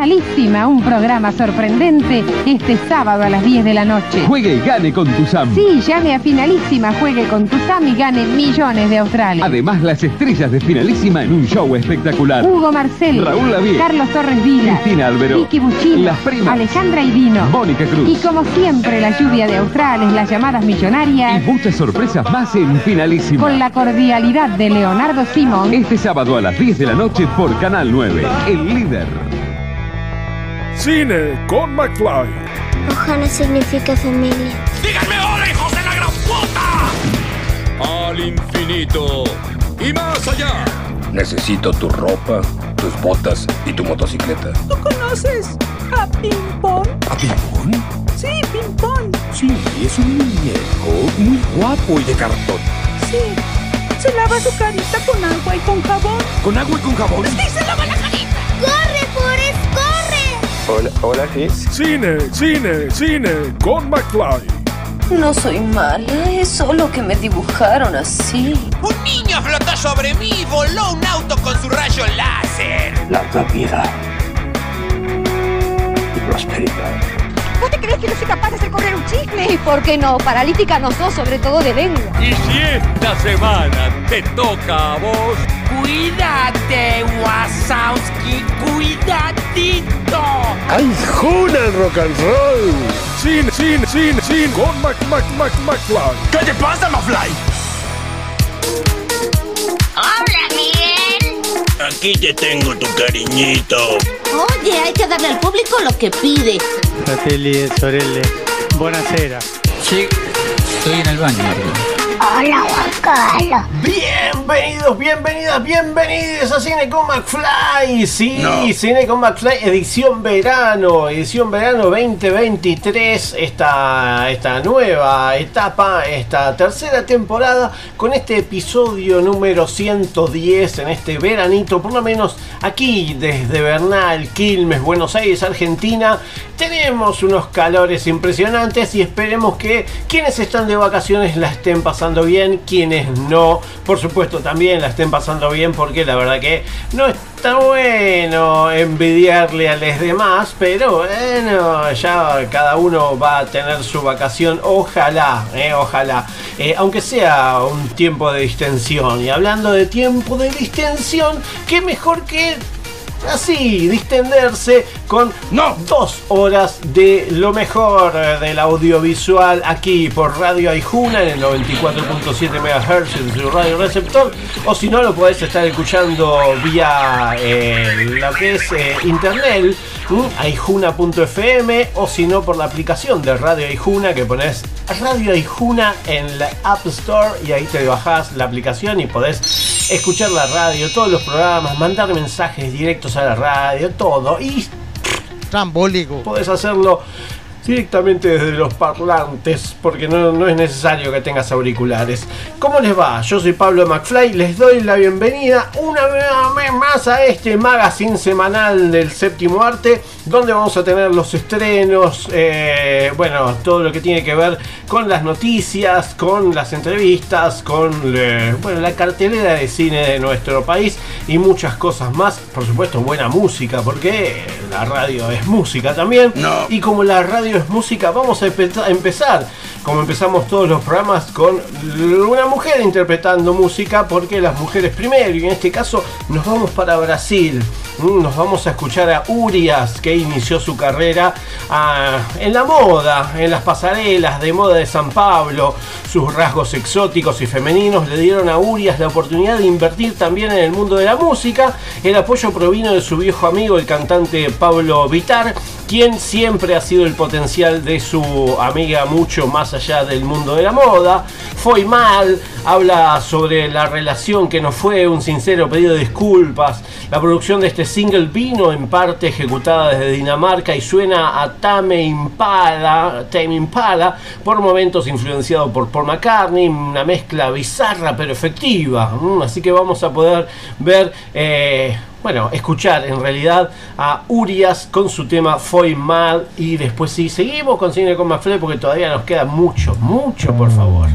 Finalísima, un programa sorprendente este sábado a las 10 de la noche. Juegue y gane con tu SAM. Sí, llame a Finalísima, juegue con tu SAM y gane millones de australes. Además, las estrellas de Finalísima en un show espectacular. Hugo Marcel, Raúl Lavie, Carlos Torres Vila, Cristina Albero, Vicky Buchino, Las Primas, Alejandra Idino, Mónica Cruz. Y como siempre, la lluvia de australes, las llamadas millonarias. Y muchas sorpresas más en Finalísima. Con la cordialidad de Leonardo Simón. Este sábado a las 10 de la noche por Canal 9, el líder. Cine con McFly. Ohana significa familia. ¡Díganme hola, hijos de la gran puta! Al infinito y más allá. Necesito tu ropa, tus botas y tu motocicleta. ¿Tú conoces a Pimpón? ¿A Pimpón? Sí, Pimpón. Sí, es un muñeco muy guapo y de cartón. Sí, se lava su carita con agua y con jabón. ¿Con agua y con jabón? Sí, se lava la carita. Hola, hola, sí. Cine, cine, cine con McFly. No soy mala, es solo que me dibujaron así. Un niño flotó sobre mí y voló un auto con su rayo láser. Larga vida y prosperidad. ¿Vos te crees que no soy capaz de hacer correr un chisme? ¿Y por qué no? Paralítica no sos, sobre todo de lengua. Y si esta semana te toca a vos, Cuídate, Wasowski, cuidadito. ¡Ay, Juna el rock and roll! Cine, cine, cine, cine con Mac, Mac, Mac, McFly. ¿Qué te pasa? Hola, Miguel. Aquí te tengo tu cariñito. Oye, hay que darle al público lo que pide. Fratelli sorelle, buonasera. Sí, estoy en el baño. Hola, Juan Carlos. Bienvenidos, bienvenidas, bienvenidos a Cine con McFly. Sí, Cine con McFly, edición verano, edición verano 2023. Esta, esta nueva etapa, esta tercera temporada, con este episodio número 110 en este veranito, por lo menos aquí desde Bernal, Quilmes, Buenos Aires, Argentina. Tenemos unos calores impresionantes y esperemos que quienes están de vacaciones la estén pasando bien, quienes no, por supuesto también la estén pasando bien porque la verdad que no está bueno envidiarle a los demás, pero bueno, ya cada uno va a tener su vacación, ojalá, eh, ojalá, Eh, aunque sea un tiempo de distensión. Y hablando de tiempo de distensión, qué mejor que así, distenderse con No. dos horas de lo mejor eh, del audiovisual aquí por Radio Aijuna en el 94.7 MHz en su radio receptor o si no lo podés estar escuchando vía eh, lo que es eh, internet aijuna.fm o si no por la aplicación de Radio Aijuna que pones Radio Aijuna en la App Store y ahí te bajás la aplicación y podés escuchar la radio, todos los programas, mandar mensajes directos a la radio, todo y Trambólico. Podés hacerlo directamente desde los parlantes, porque no, no es necesario que tengas auriculares. ¿Cómo les va? Yo soy Pablo McFly, les doy la bienvenida una vez más a este magazine semanal del séptimo arte, donde vamos a tener los estrenos, eh, bueno, todo lo que tiene que ver con las noticias, con las entrevistas, con eh, bueno, la cartelera de cine de nuestro país y muchas cosas más. Por supuesto, buena música, porque la radio es música también. No. Y como la radio es música, vamos a empe- a empezar, como empezamos todos los programas, con una mujer interpretando música, porque las mujeres primero, y en este caso nos vamos para Brasil. Mm, Nos vamos a escuchar a Urias, que inició su carrera ah, en la moda, en las pasarelas de moda de San Pablo. Sus rasgos exóticos y femeninos le dieron a Urias la oportunidad de invertir también en el mundo de la música. El apoyo provino de su viejo amigo, el cantante Pablo Vitar, quien siempre ha sido el potencial de su amiga mucho más allá del mundo de la moda. Fue mal, habla sobre la relación que no fue, un sincero pedido de disculpas. La producción de este single vino en parte ejecutada desde Dinamarca y suena a Tame Impala, Tame Impala, por momentos influenciado por Paul McCartney, una mezcla bizarra pero efectiva. Mm, Así que vamos a poder ver, eh, bueno, escuchar en realidad a Urias con su tema Foi Mal y después sí, seguimos con Cine con Mafle porque todavía nos queda mucho, mucho por favor.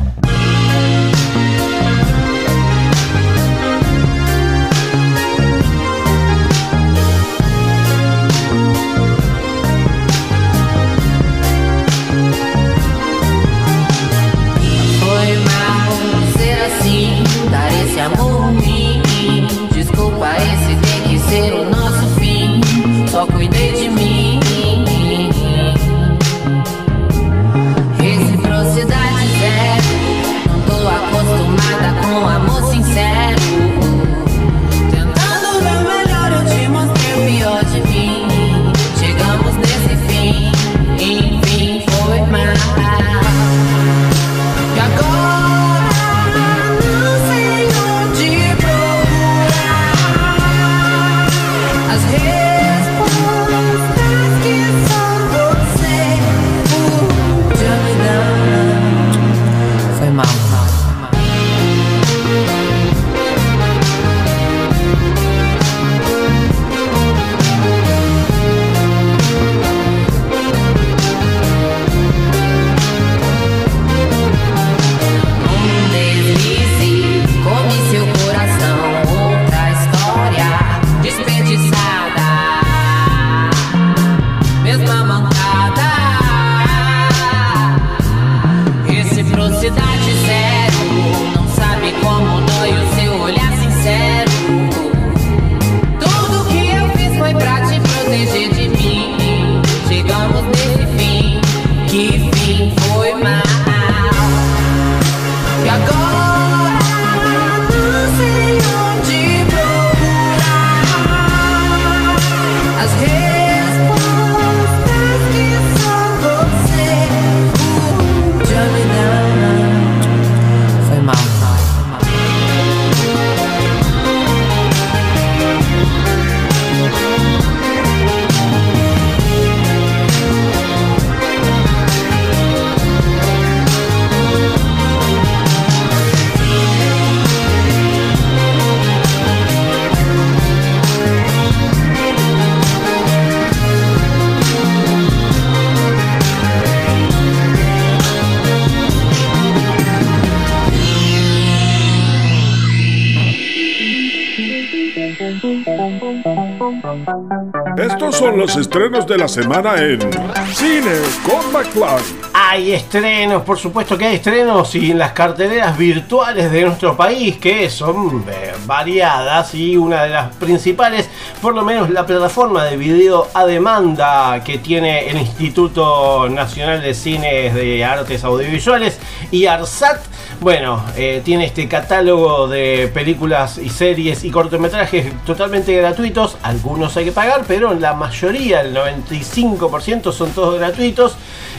Son los estrenos de la semana en Cine con McFly. Hay estrenos, por supuesto que hay estrenos y en las carteleras virtuales de nuestro país que son eh, variadas y una de las principales, por lo menos la plataforma de video a demanda que tiene el Instituto Nacional de Cines de Artes Audiovisuales y ARSAT. Bueno, eh, tiene este catálogo de películas y series y cortometrajes totalmente gratuitos. Algunos hay que pagar, pero la mayoría, el 95% son todos gratuitos.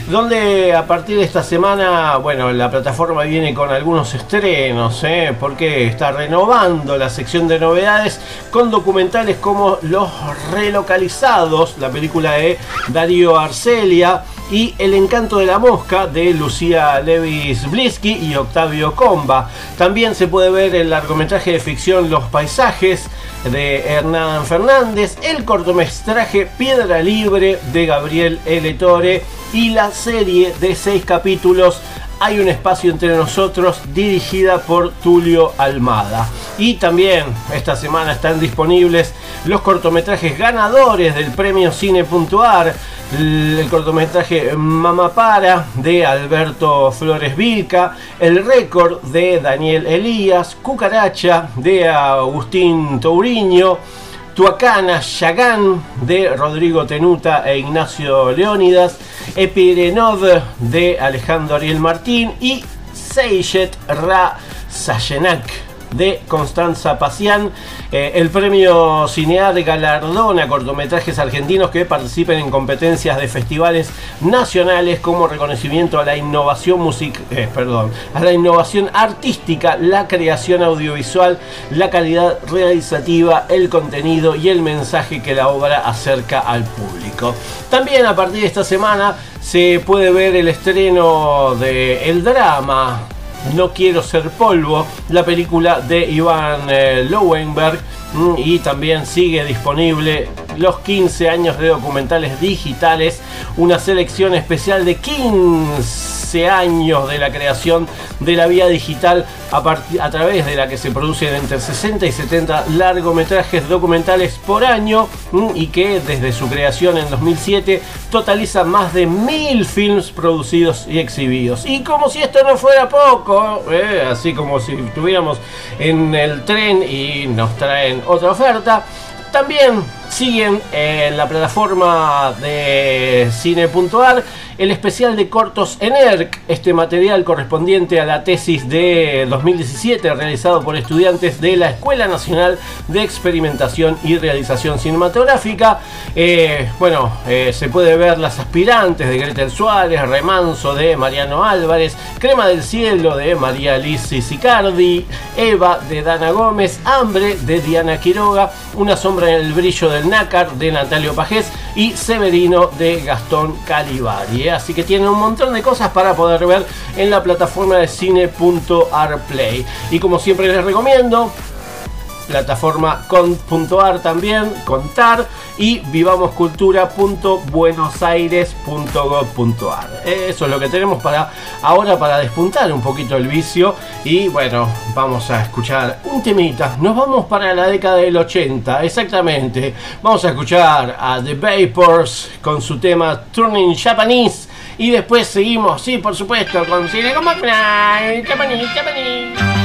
Donde a partir de esta semana, bueno, la plataforma viene con algunos estrenos, ¿eh? porque está renovando la sección de novedades con documentales como Los Relocalizados, la película de Darío Arcelia y El encanto de la mosca de Lucía Levis Blisky y Octavio Comba. También se puede ver el largometraje de ficción Los paisajes de Hernán Fernández, el cortometraje Piedra Libre de Gabriel L. Y la serie de seis capítulos hay un espacio entre nosotros dirigida por Tulio Almada. Y también esta semana están disponibles los cortometrajes ganadores del premio Cine.ar. El cortometraje Mama Para de Alberto Flores Vilca, El récord de Daniel Elías, Cucaracha de Agustín Touriño, Tuacana Yagán de Rodrigo Tenuta e Ignacio Leónidas, Epirenov de Alejandro Ariel Martín y Seyet Ra Sayenak de Constanza Pacián. Eh, el premio Cinear galardona cortometrajes argentinos que participen en competencias de festivales nacionales como reconocimiento a la innovación music eh, perdón, a la innovación artística, la creación audiovisual, la calidad realizativa, el contenido y el mensaje que la obra acerca al público. También a partir de esta semana se puede ver el estreno de El Drama no quiero ser polvo, la película de Iván eh, mm, Y también sigue disponible los 15 años de documentales digitales, una selección especial de 15 años de la creación de la vía digital a, través de la que se producen entre 60 y 70 largometrajes documentales por año mm, y que desde su creación en 2007 totaliza más de mil films producidos y exhibidos. Y como si esto no fuera poco, eh, así como si estuviéramos en el tren y nos traen otra oferta, también siguen en la plataforma de cine.ar el especial de cortos en ERC, este material correspondiente a la tesis de 2017 realizado por estudiantes de la Escuela Nacional de Experimentación y Realización Cinematográfica. Eh, bueno, eh, se puede ver las aspirantes de Gretel Suárez, Remanso de Mariano Álvarez, Crema del Cielo de María Liz Sicardi, Eva de Dana Gómez, Hambre de Diana Quiroga, Una sombra en el brillo del nácar de Natalio Pajés y Severino de Gastón Calibari. ¿eh? Así que tienen un montón de cosas para poder ver en la plataforma de cine.arplay. Y como siempre les recomiendo, plataforma con.ar también, contar y vivamoscultura.buenosaires.gov.ar. Eso es lo que tenemos para ahora para despuntar un poquito el vicio y bueno, vamos a escuchar un temita. Nos vamos para la década del 80, exactamente. Vamos a escuchar a The Vapors con su tema Turning Japanese y después seguimos, sí, por supuesto, con Cine como Japanese, Japanese.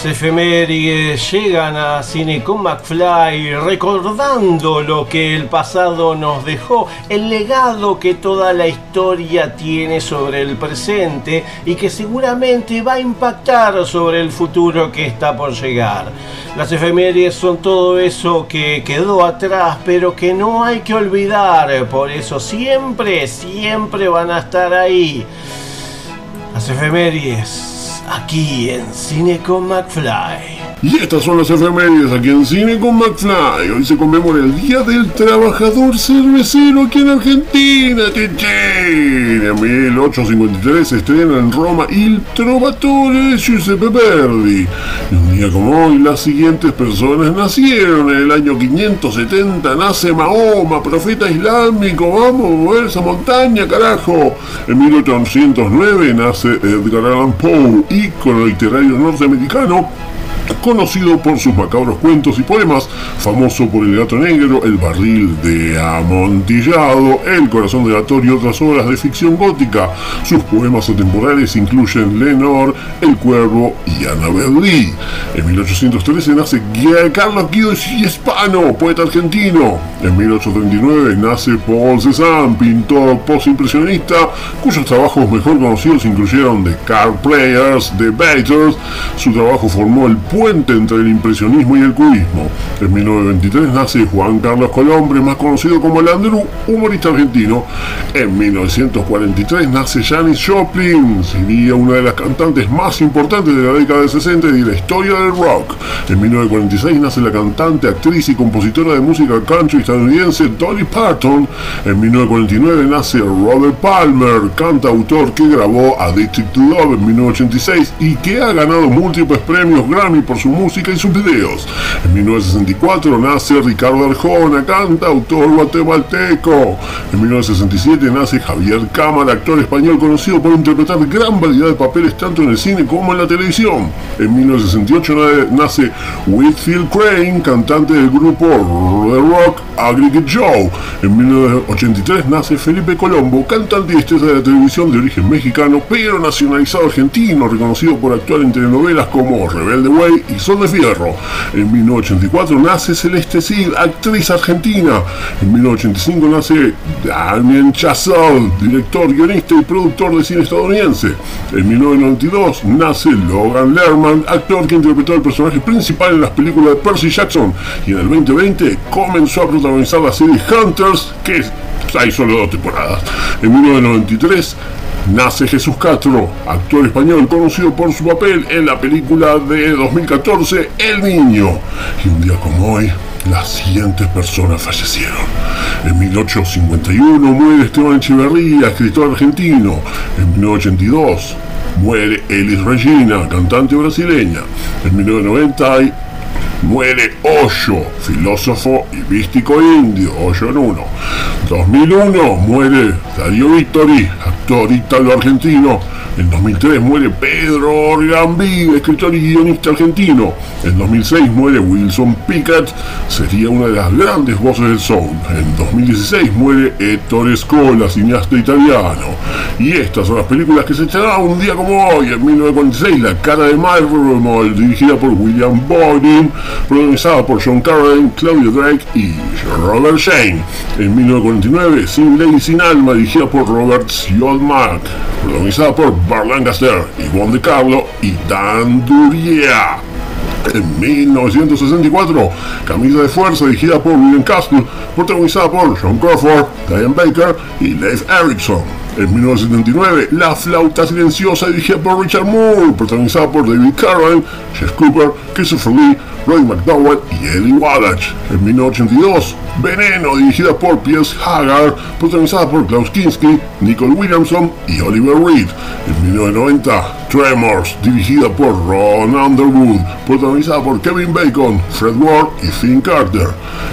Las efemérides llegan a Cine con McFly recordando lo que el pasado nos dejó, el legado que toda la historia tiene sobre el presente y que seguramente va a impactar sobre el futuro que está por llegar. Las efemérides son todo eso que quedó atrás, pero que no hay que olvidar, por eso siempre, siempre van a estar ahí. Las efemérides aquí en Cine con McFly. Y estas son las efemérides aquí en Cine con McFly. Hoy se conmemora el Día del Trabajador Cervecero aquí en Argentina. En 1853 se estrena en Roma Il Trovatore de Giuseppe Verdi. Y un día como hoy, las siguientes personas nacieron. En el año 570 nace Mahoma, profeta islámico. Vamos a mover esa montaña, carajo. En 1809 nace Edgar Allan Poe, ícono literario norteamericano conocido por sus macabros cuentos y poemas, famoso por El gato negro, El barril de amontillado, El corazón del gato y otras obras de ficción gótica. Sus poemas atemporales incluyen Lenor, El cuervo y Annabel Lee. En 1813 nace Carlos Guido Hispano, poeta argentino. En 1839 nace Paul Cézanne, pintor postimpresionista, cuyos trabajos mejor conocidos incluyeron The Car Players, The Baiters. Su trabajo formó el puente entre el impresionismo y el cubismo. En 1923 nace Juan Carlos Colombre, más conocido como el Andrew, humorista argentino. En 1943 nace Janis Joplin, sería una de las cantantes más importantes de la década de 60 y de la historia del rock. En 1946 nace la cantante, actriz y compositora de música country estadounidense Dolly Parton. En 1949 nace Robert Palmer, cantautor que grabó Addicted to Love en 1986 y que ha ganado múltiples premios Grammy por su música y sus videos. En 1964 nace Ricardo Arjona, cantautor guatemalteco. En 1967 nace Javier Cámara, actor español conocido por interpretar gran variedad de papeles tanto en el cine como en la televisión. En 1968 na- nace Whitfield Crane, cantante del grupo de rock Aggregate Joe. En 1983 nace Felipe Colombo, cantante y estrella de la televisión de origen mexicano, pero nacionalizado argentino, reconocido por actuar en telenovelas como Rebelde Way y Sol de Fierro. En 1984 nace Celeste Cid, actriz argentina. En 1985 nace Damien Chazelle, director, guionista y productor de cine estadounidense. En 1992 nace Logan Lerman, actor que interpretó el personaje principal en las películas de Percy Jackson. Y en el 2020 comenzó a protagonizar la serie Hunters, que hay solo dos temporadas. En 1993 nace Jesús Castro, actor español conocido por su papel en la película de 2014 El Niño. Y un día como hoy, las siguientes personas fallecieron. En 1851 muere Esteban Echeverría, escritor argentino. En 1982 muere Elis Regina, cantante brasileña. En 1990 hay muere Hoyo, filósofo y místico indio, Hoyo en uno. 2001 muere Darío Vittori, actor italo-argentino. En 2003 muere Pedro Orgambí, escritor y guionista argentino. En 2006 muere Wilson Pickett, sería una de las grandes voces del soul. En 2016 muere Ettore Scola, cineasta italiano. Y estas son las películas que se estrenaron un día como hoy, en 1946, La cara de Marvel, dirigida por William Boydin, protagonizada por John Carradine, Claudia Drake y Robert Shane. En 1949, Sin Ley Sin Alma, dirigida por Robert Siodmak, protagonizada por Bart Lancaster, Yvonne De Carlo y Dan Duria. En 1964, Camisa de Fuerza, dirigida por William Castle, protagonizada por John Crawford, Diane Baker y Leif Erikson. En 1979, La Flauta Silenciosa, dirigida por Richard Moore, protagonizada por David Carradine, Jeff Cooper, Christopher Lee, Roy McDowell y Eddie Wallach. En 1982, Veneno, dirigida por Piers Haggard, protagonizada por Klaus Kinski, Nicole Williamson y Oliver Reed. En 1990, Tremors, dirigida por Ron Underwood, protagonizada por Kevin Bacon, Fred Ward y Finn Carter.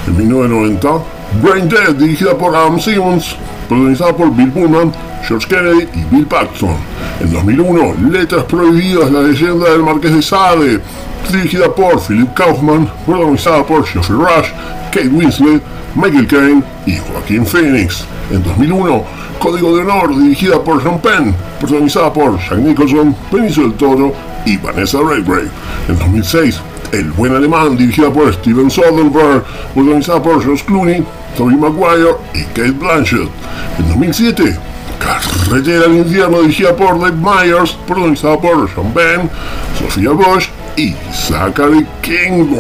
En 1990, Brain Dead, dirigida por Adam Simmons, protagonizada por Bill Pullman, George Kennedy y Bill Paxton. En 2001, Letras Prohibidas, la leyenda del Marqués de Sade, dirigida por Philip Kaufman, protagonizada por Geoffrey Rush, Kate Winslet, Michael Caine y Joaquin Phoenix. En 2001, Código de Honor, dirigida por Sean Penn, protagonizada por Jack Nicholson, Benicio del Toro y Vanessa Redgrave. En 2006, El Buen Alemán, dirigida por Steven Soderbergh, protagonizada por George Clooney, Tobey Maguire y Kate Blanchett. En 2007, Carretera al Infierno, dirigida por Dave Myers, protagonizada por Sean Penn, Sofía Bush y Zachary King.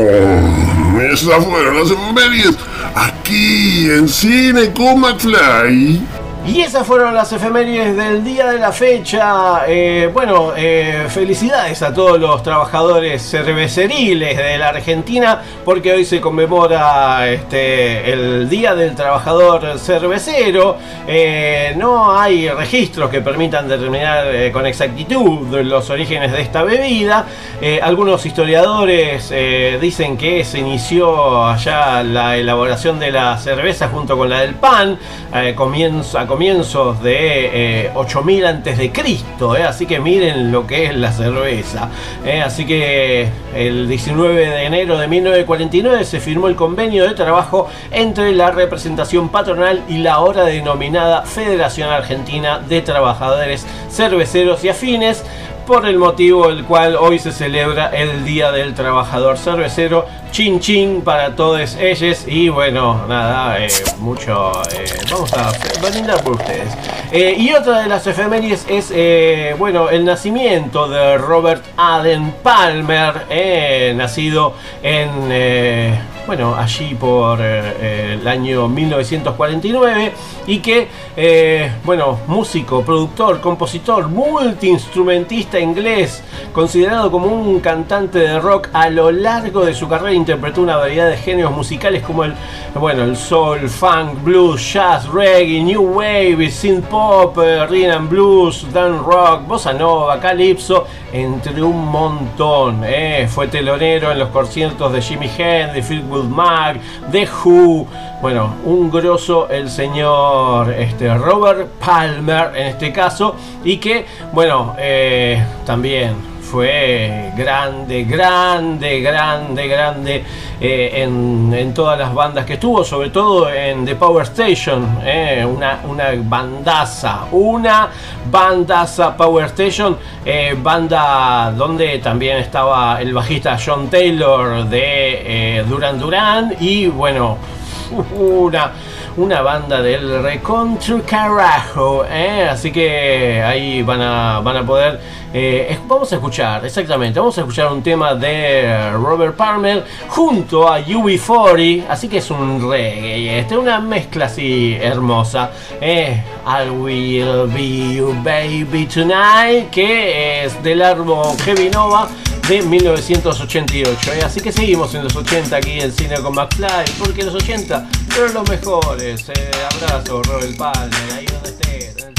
Esas fueron las efemérides aquí en Cine con McFly. Y esas fueron las efemérides del día de la fecha. Eh, bueno, eh, felicidades a todos los trabajadores cerveceriles de la Argentina porque hoy se conmemora este, el Día del Trabajador Cervecero. Eh, no hay registros que permitan determinar con exactitud los orígenes de esta bebida. Algunos historiadores dicen que se inició allá la elaboración de la cerveza junto con la del pan eh, comienzo, a comienzos de eh, 8000 antes de Cristo, eh, así que miren lo que es la cerveza. eh, así que el 19 de enero de 1949 se firmó el convenio de trabajo entre la representación patronal y la ahora denominada Federación Argentina de Trabajadores Cerveceros y Afines por el motivo el cual hoy se celebra el Día del Trabajador Cervecero. Chin chin para todos ellos y bueno, nada, eh, mucho, eh, vamos a brindar por ustedes. Eh, y otra de las efemérides es, bueno, el nacimiento de Robert Allen Palmer, nacido en, bueno, allí por eh, el año 1949 y que, eh, bueno, músico, productor, compositor, multiinstrumentista inglés, considerado como un cantante de rock a lo largo de su carrera interpretó una variedad de géneros musicales como el, bueno, el soul, funk, blues, jazz, reggae, new wave, synth pop, eh, rhythm and blues, dance rock, bossa nova, calypso, entre un montón. eh. Fue telonero en los conciertos de Jimmy Hendrix, Mac, The Who. Bueno, un grosso el señor este, Robert Palmer en este caso y que, bueno, eh, también fue grande, grande, grande, grande eh, en, en todas las bandas que estuvo, sobre todo en The Power Station, eh, una, bandaza, una bandaza Power Station, eh, banda donde también estaba el bajista John Taylor de Duran Duran y bueno, una, una banda del recontra carajo, ¿eh? así que ahí van a, van a poder, eh, vamos a escuchar, exactamente, vamos a escuchar un tema de Robert Palmer junto a UB40, así que es un reggae, este, una mezcla así hermosa, eh, I will be your baby tonight, que es del árbol Heavy Nova de 1988. ¿eh? Así que seguimos en los 80 aquí en Cine con McFly, porque los 80 fueron los mejores. Eh, abrazo, Robert Palmer, ahí donde estés.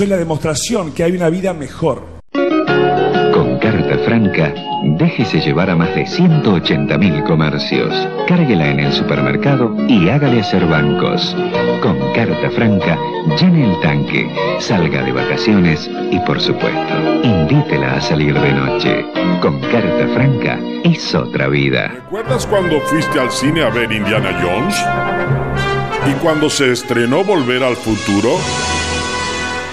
Soy la demostración que hay una vida mejor. Con Carta Franca, déjese llevar a más de 180.000 comercios. Cárguela en el supermercado y hágale hacer bancos. Con Carta Franca, llene el tanque, salga de vacaciones y, por supuesto, invítela a salir de noche. Con Carta Franca es otra vida. ¿Recuerdas cuando fuiste al cine a ver Indiana Jones? ¿Y cuando se estrenó Volver al Futuro?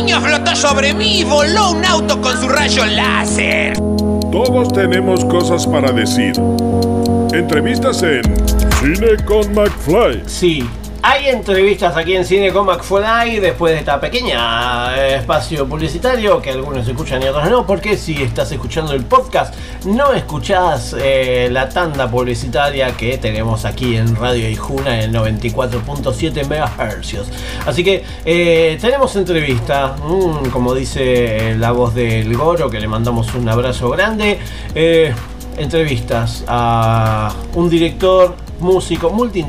Niño flotó sobre mí y voló un auto con su rayo láser. Todos tenemos cosas para decir. Entrevistas en Cine con McFly. Sí, hay entrevistas aquí en Cine con McFly después de esta pequeña eh, espacio publicitario que algunos escuchan y otros no, porque si estás escuchando el podcast no escuchás eh, la tanda publicitaria que tenemos aquí en Radio Ijuna en 94.7 MHz. Así que eh, tenemos entrevista, mm, como dice la voz del Goro, que le mandamos un abrazo grande. entrevistas a un director músico multi,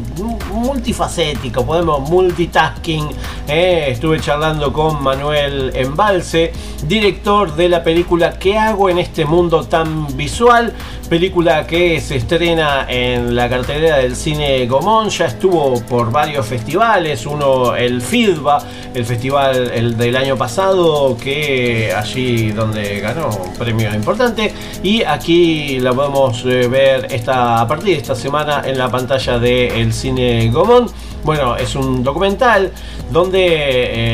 multifacético, podemos multitasking. eh, estuve charlando con Manuel Embalse, director de la película ¿Qué hago en este mundo tan visual? Película que se estrena en la cartelera del cine Gomón, ya estuvo por varios festivales, uno el FIDBA, el festival el del año pasado, que allí donde ganó un premio importante, y aquí la podemos eh, ver esta, a partir de esta semana en la pantalla del cine Gomón. Bueno, es un documental donde,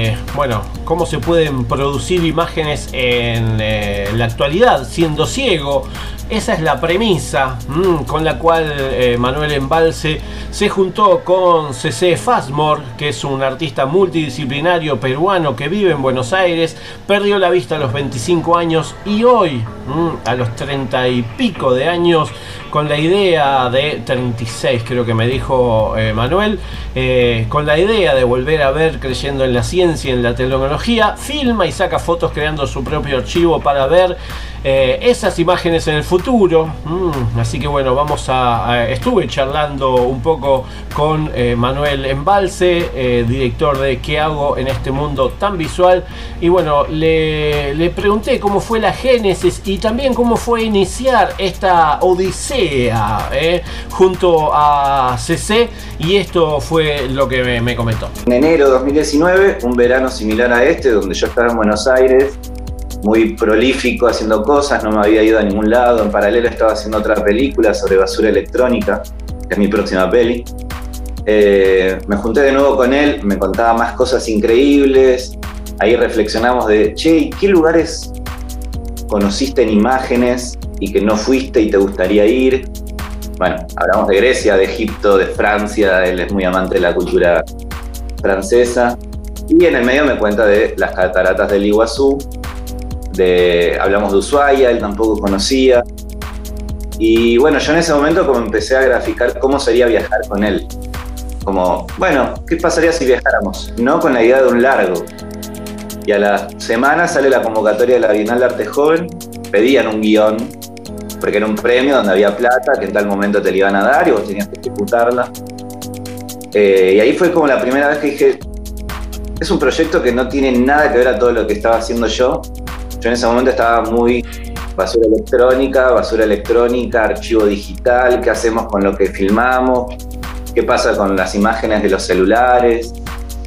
eh, bueno, cómo se pueden producir imágenes en eh, la actualidad siendo ciego. Esa es la premisa mm, con la cual eh, Manuel Embalse se juntó con CC Fasmore, que es un artista multidisciplinario peruano que vive en Buenos Aires, perdió la vista a los 25 años y hoy, mm, a los 30 y pico de años, con la idea de 36, creo que me dijo eh, Manuel, eh, con la idea de volver a ver creyendo en la ciencia, en la tecnología, filma y saca fotos creando su propio archivo para ver eh, esas imágenes en el futuro. Mm, así que bueno, vamos a, a- Estuve charlando un poco con eh, Manuel Embalse, director de ¿Qué hago en este mundo tan visual? Y bueno, le, le pregunté cómo fue la génesis y también cómo fue iniciar esta odisea eh, junto a CC. Y esto fue lo que me, me comentó. En enero de 2019, un verano similar a este, donde yo estaba en Buenos Aires, muy prolífico haciendo cosas, no me había ido a ningún lado. En paralelo estaba haciendo otra película sobre basura electrónica, que es mi próxima peli. Eh, me junté de nuevo con él, me contaba más cosas increíbles. Ahí reflexionamos de, che, ¿y ¿qué lugares conociste en imágenes y que no fuiste y te gustaría ir? Bueno, hablamos de Grecia, de Egipto, de Francia, él es muy amante de la cultura francesa. Y en el medio me cuenta de las cataratas del Iguazú, de, hablamos de Ushuaia, él tampoco conocía. Y bueno, yo en ese momento como empecé a graficar cómo sería viajar con él. Como, bueno, ¿qué pasaría si viajáramos? No con la idea de un largo. Y a la semana sale la convocatoria de la Bienal de Arte Joven, pedían un guion, porque era un premio donde había plata que en tal momento te la iban a dar y vos tenías que ejecutarla. Eh, y ahí fue como la primera vez que dije, es un proyecto que no tiene nada que ver a todo lo que estaba haciendo yo. Yo en ese momento estaba muy basura electrónica, basura electrónica, archivo digital, qué hacemos con lo que filmamos, qué pasa con las imágenes de los celulares.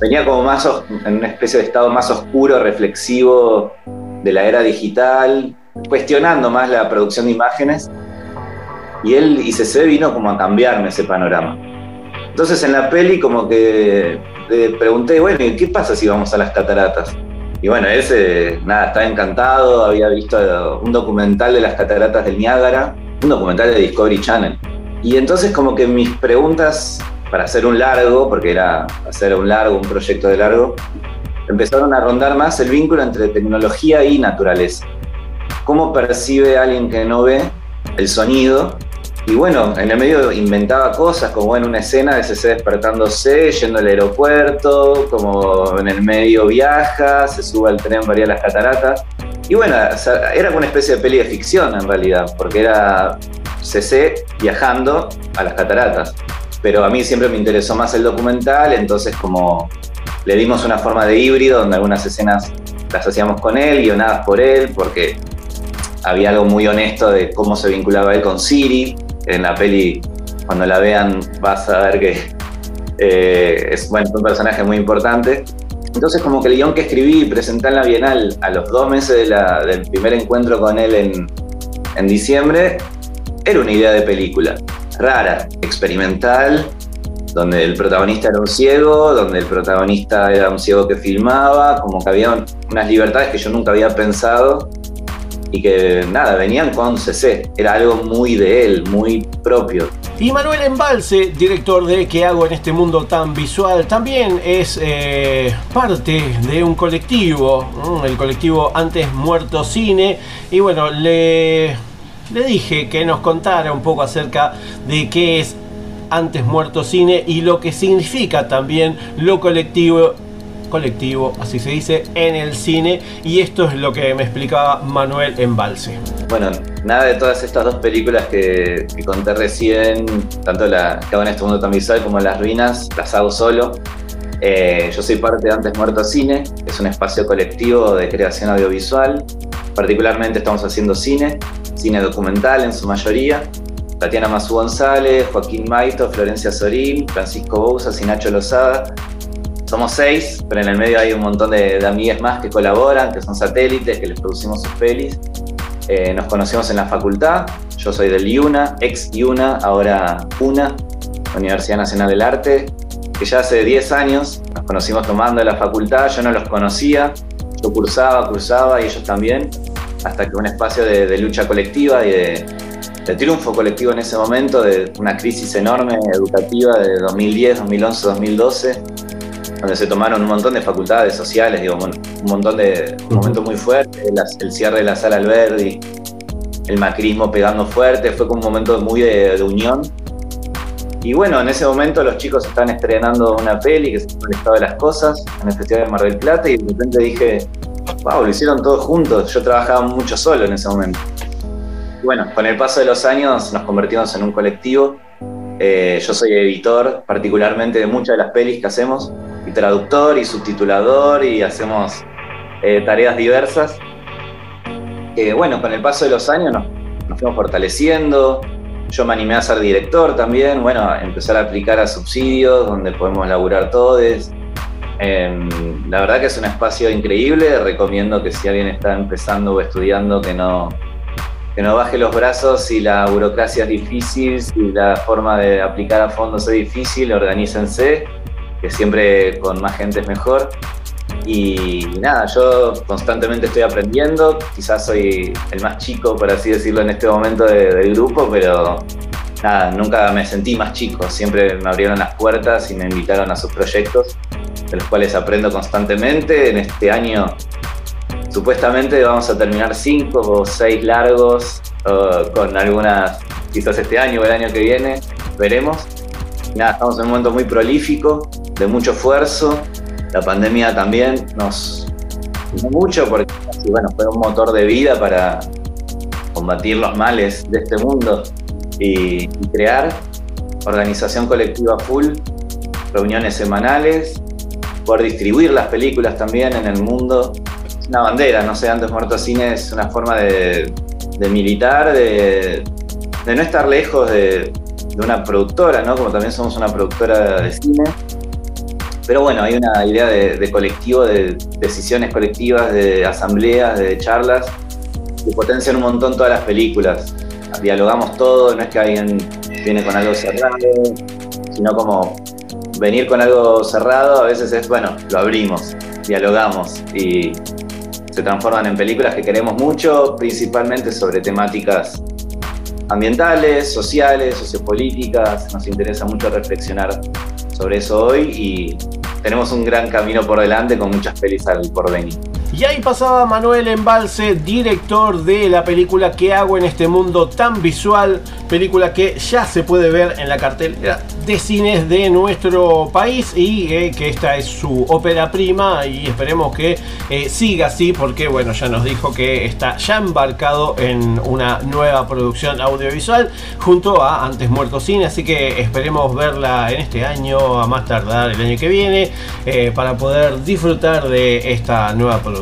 Venía como más en una especie de estado más oscuro, reflexivo de la era digital, cuestionando más la producción de imágenes. Y él y CC vino como a cambiarme ese panorama. Entonces en la peli como que le pregunté, bueno, ¿y qué pasa si vamos a las cataratas? Y bueno, él se, nada, estaba encantado, había visto un documental de las cataratas del Niágara, un documental de Discovery Channel. Y entonces como que mis preguntas para hacer un largo, porque era hacer un largo, un proyecto de largo, empezaron a rondar más el vínculo entre tecnología y naturaleza. ¿Cómo percibe alguien que no ve el sonido? Y bueno, en el medio inventaba cosas, como en una escena de CC despertándose, yendo al aeropuerto, como en el medio viaja, se sube al tren para ir a las cataratas. Y bueno, o sea, era una especie de peli de ficción en realidad, porque era CC viajando a las cataratas. Pero a mí siempre me interesó más el documental, entonces como le dimos una forma de híbrido, donde algunas escenas las hacíamos con él, guionadas por él, porque había algo muy honesto de cómo se vinculaba él con Siri. En la peli, cuando la vean, vas a ver que eh, es bueno, un personaje muy importante. Entonces, como que el guion que escribí y presenté en la Bienal a los dos meses de del primer encuentro con él en, en diciembre, era una idea de película. Rara, experimental, donde el protagonista era un ciego, donde el protagonista era un ciego que filmaba, como que había unas libertades que yo nunca había pensado y que nada, venían con CC. Era algo muy de él, muy propio. Y Manuel Embalse, director de ¿Qué hago en este mundo tan visual? También es eh, parte de un colectivo, el colectivo Antes Muerto Cine. Y bueno, le, le dije que nos contara un poco acerca de qué es Antes Muerto Cine y lo que significa también lo colectivo colectivo, así se dice, en el cine. Y esto es lo que me explicaba Manuel Embalse. Bueno, nada de todas estas dos películas que, conté recién, tanto la que hago en este mundo tan visual como Las Ruinas, las hago solo. Eh, yo soy parte de Antes Muerto Cine, es un espacio colectivo de creación audiovisual. Particularmente estamos haciendo cine, cine documental en su mayoría. Tatiana Mazú González, Joaquín Maito, Florencia Sorín, Francisco Bouzas y Nacho Lozada. Somos seis, pero en el medio hay un montón de, de amigues más que colaboran, que son satélites, que les producimos sus pelis. Eh, nos conocimos en la facultad, yo soy del IUNA, ex IUNA, ahora UNA, Universidad Nacional del Arte, que ya hace 10 años nos conocimos tomando en la facultad, yo no los conocía, yo cursaba, cursaba y ellos también, hasta que un espacio de, de lucha colectiva y de, de triunfo colectivo en ese momento, de una crisis enorme educativa de 2010, 2011, 2012, donde se tomaron un montón de facultades sociales, digo, un montón de un momento muy fuerte, el cierre de la sala Alberdi, el macrismo pegando fuerte, fue como un momento muy de, de unión. Y bueno, en ese momento los chicos estaban estrenando una peli que se llama El estado de las cosas en el Festival de Mar del Plata y de repente dije, wow, lo hicieron todos juntos. Yo trabajaba mucho solo en ese momento. Bueno, con el paso de los años nos convertimos en un colectivo. Eh, yo soy editor particularmente de muchas de las pelis que hacemos, y traductor y subtitulador y hacemos eh, tareas diversas. Que bueno, con el paso de los años nos, fuimos fortaleciendo, yo me animé a ser director también, bueno, empezar a aplicar a subsidios donde podemos laburar todos. Eh, la verdad que es un espacio increíble, recomiendo que si alguien está empezando o estudiando que no, que no baje los brazos si la burocracia es difícil, si la forma de aplicar a fondos es difícil, organícense, que siempre con más gente es mejor. Y nada, yo constantemente estoy aprendiendo, quizás soy el más chico, por así decirlo, en este momento de- del grupo, pero nada, nunca me sentí más chico, siempre me abrieron las puertas y me invitaron a sus proyectos, de los cuales aprendo constantemente. En este año supuestamente vamos a terminar cinco o seis largos, eh, con algunas, quizás este año o el año que viene, veremos. Nada, estamos en un momento muy prolífico, de mucho esfuerzo. La pandemia también nos mucho porque bueno, fue un motor de vida para combatir los males de este mundo y, y crear organización colectiva full, reuniones semanales, poder distribuir las películas también en el mundo. Es una bandera, no sé, antes Muerto Cine es una forma de, militar, de, no estar lejos de, de una productora, ¿no? Como también somos una productora de cine. Pero bueno, hay una idea de, de colectivo, de decisiones colectivas, de asambleas, de charlas, que potencian un montón todas las películas. Dialogamos todo, no es que alguien viene con algo cerrado, sino como venir con algo cerrado a veces es, bueno, lo abrimos, dialogamos y se transforman en películas que queremos mucho, principalmente sobre temáticas ambientales, sociales, sociopolíticas. Nos interesa mucho reflexionar sobre eso hoy y tenemos un gran camino por delante con muchas pelis al porvenir. Y ahí pasaba Manuel Embalse, director de la película ¿Qué hago en este mundo tan visual? Película que ya se puede ver en la cartelera de cines de nuestro país y eh, que esta es su ópera prima y esperemos que eh, siga así porque bueno, ya nos dijo que está ya embarcado en una nueva producción audiovisual junto a Antes Muerto Cine, así que esperemos verla en este año, a más tardar el año que viene, eh, para poder disfrutar de esta nueva producción.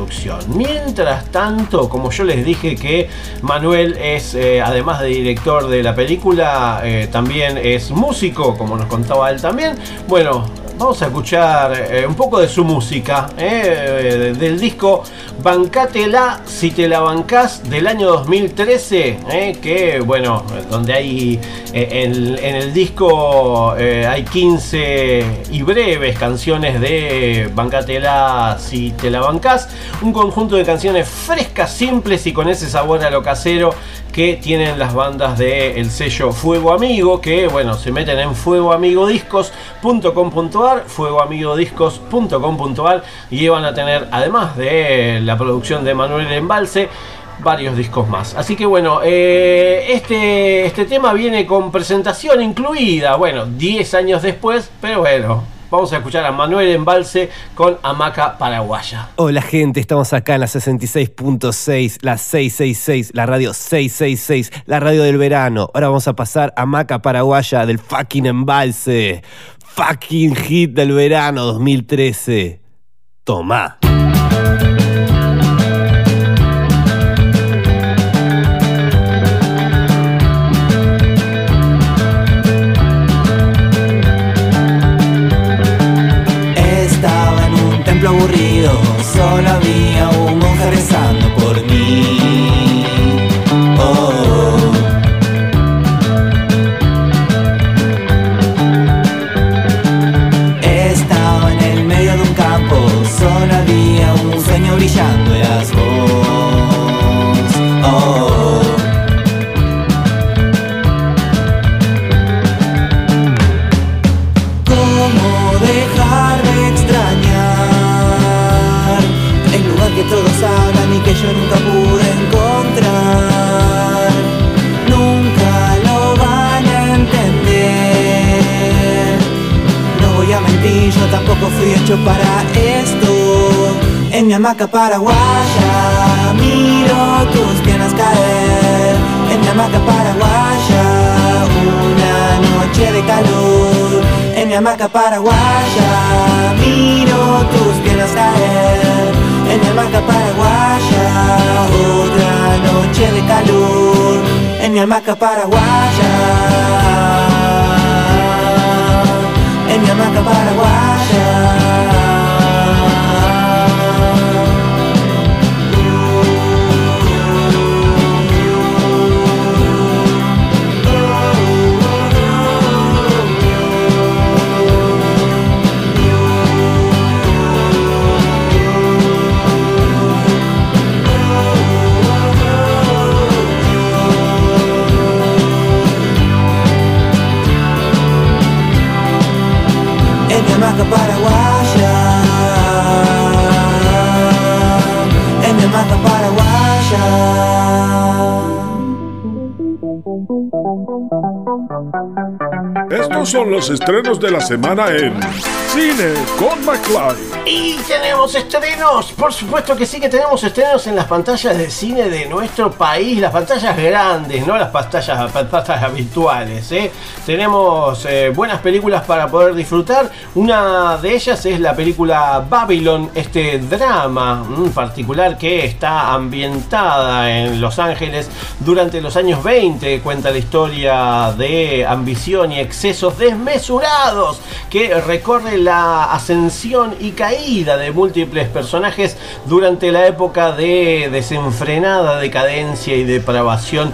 Mientras tanto, como yo les dije que Manuel es, eh, además de director de la película, eh, también es músico, como nos contaba él también. Bueno, vamos a escuchar eh, un poco de su música, eh, del disco Bancátela si te la bancás del año 2013, eh, que bueno, donde hay en, el disco hay 15 y breves canciones de Bancátela si te la bancás, un conjunto de canciones frescas, simples y con ese sabor a lo casero que tienen las bandas del sello Fuego Amigo, que bueno, se meten en fuegoamigodiscos.com.ar, fuegoamigodiscos.com.ar y van a tener, además de la producción de Manuel Embalse, varios discos más. Así que bueno, eh, este, este tema viene con presentación incluida, bueno, 10 años después, pero bueno. Vamos a escuchar a Manuel Embalse con Hamaca Paraguaya. Hola gente, estamos acá en la 66.6, la 666, la radio 666, la radio del verano. Ahora vamos a pasar a Maca Paraguaya del fucking embalse. Fucking hit del verano 2013. Toma. Hamaca paraguaya miro tus piernas caer. En mi hamaca paraguaya una noche de calor. En mi hamaca paraguaya miro tus piernas caer. En mi hamaca paraguaya otra noche de calor. En mi hamaca paraguaya. En mi hamaca paraguaya. Paraguaya. En mi hamaca paraguaya. Estos son los estrenos de la semana en Cine con McFly. Y tenemos estrenos, por supuesto que sí que tenemos estrenos en las pantallas de cine de nuestro país, las pantallas grandes, no las pantallas, pantallas virtuales. ¿eh? Tenemos eh, buenas películas para poder disfrutar. Una de ellas es la película Babylon, este drama mm, particular que está ambientada en Los Ángeles durante los años 20. Cuenta la historia de ambición y excesos desmesurados que recorre la ascensión y caída de múltiples personajes durante la época de desenfrenada decadencia y depravación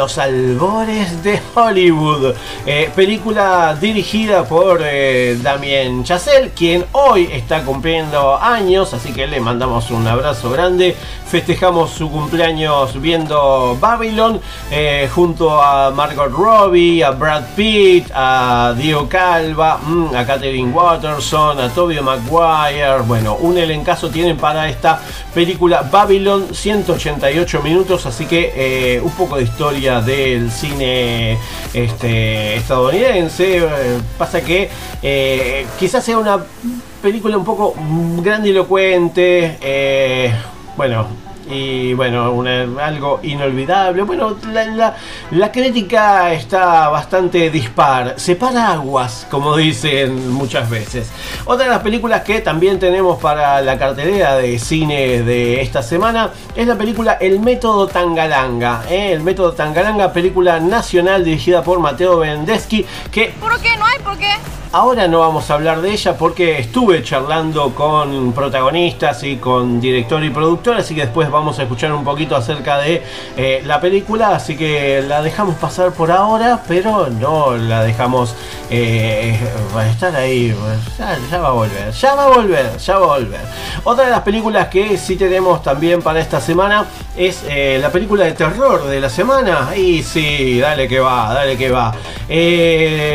los albores de Hollywood. Eh, película dirigida por eh, Damien Chazelle, quien hoy está cumpliendo años, así que le mandamos un abrazo grande. Festejamos su cumpleaños viendo Babylon eh, junto a Margot Robbie, a Brad Pitt, a Dio Calva, mm, a Katherine Watterson, a Tobey Maguire. Bueno, un elencazo tienen para esta película Babylon, 188 minutos, así que eh, un poco de historia del cine este, estadounidense. Eh, pasa que eh, quizás sea una película un poco grandilocuente. eh, bueno, y bueno, algo inolvidable. Bueno, la, la- crítica está bastante dispar, separa aguas, como dicen muchas veces. Otra de las películas que también tenemos para la cartelera de cine de esta semana es la película El Método Tangalanga. ¿eh? El Método Tangalanga, película nacional dirigida por Mateo Bendeschi, que ¿Por qué? ¿No hay por qué? Ahora no vamos a hablar de ella porque estuve charlando con protagonistas y con director y productor, así que después vamos a escuchar un poquito acerca de eh, la película, así que la dejamos pasar por ahora, pero no la dejamos eh, estar ahí, ya, va a volver, ya va a volver, ya va a volver. Otra de las películas que sí tenemos también para esta semana es eh, la película de terror de la semana, y sí, dale que va, dale que va.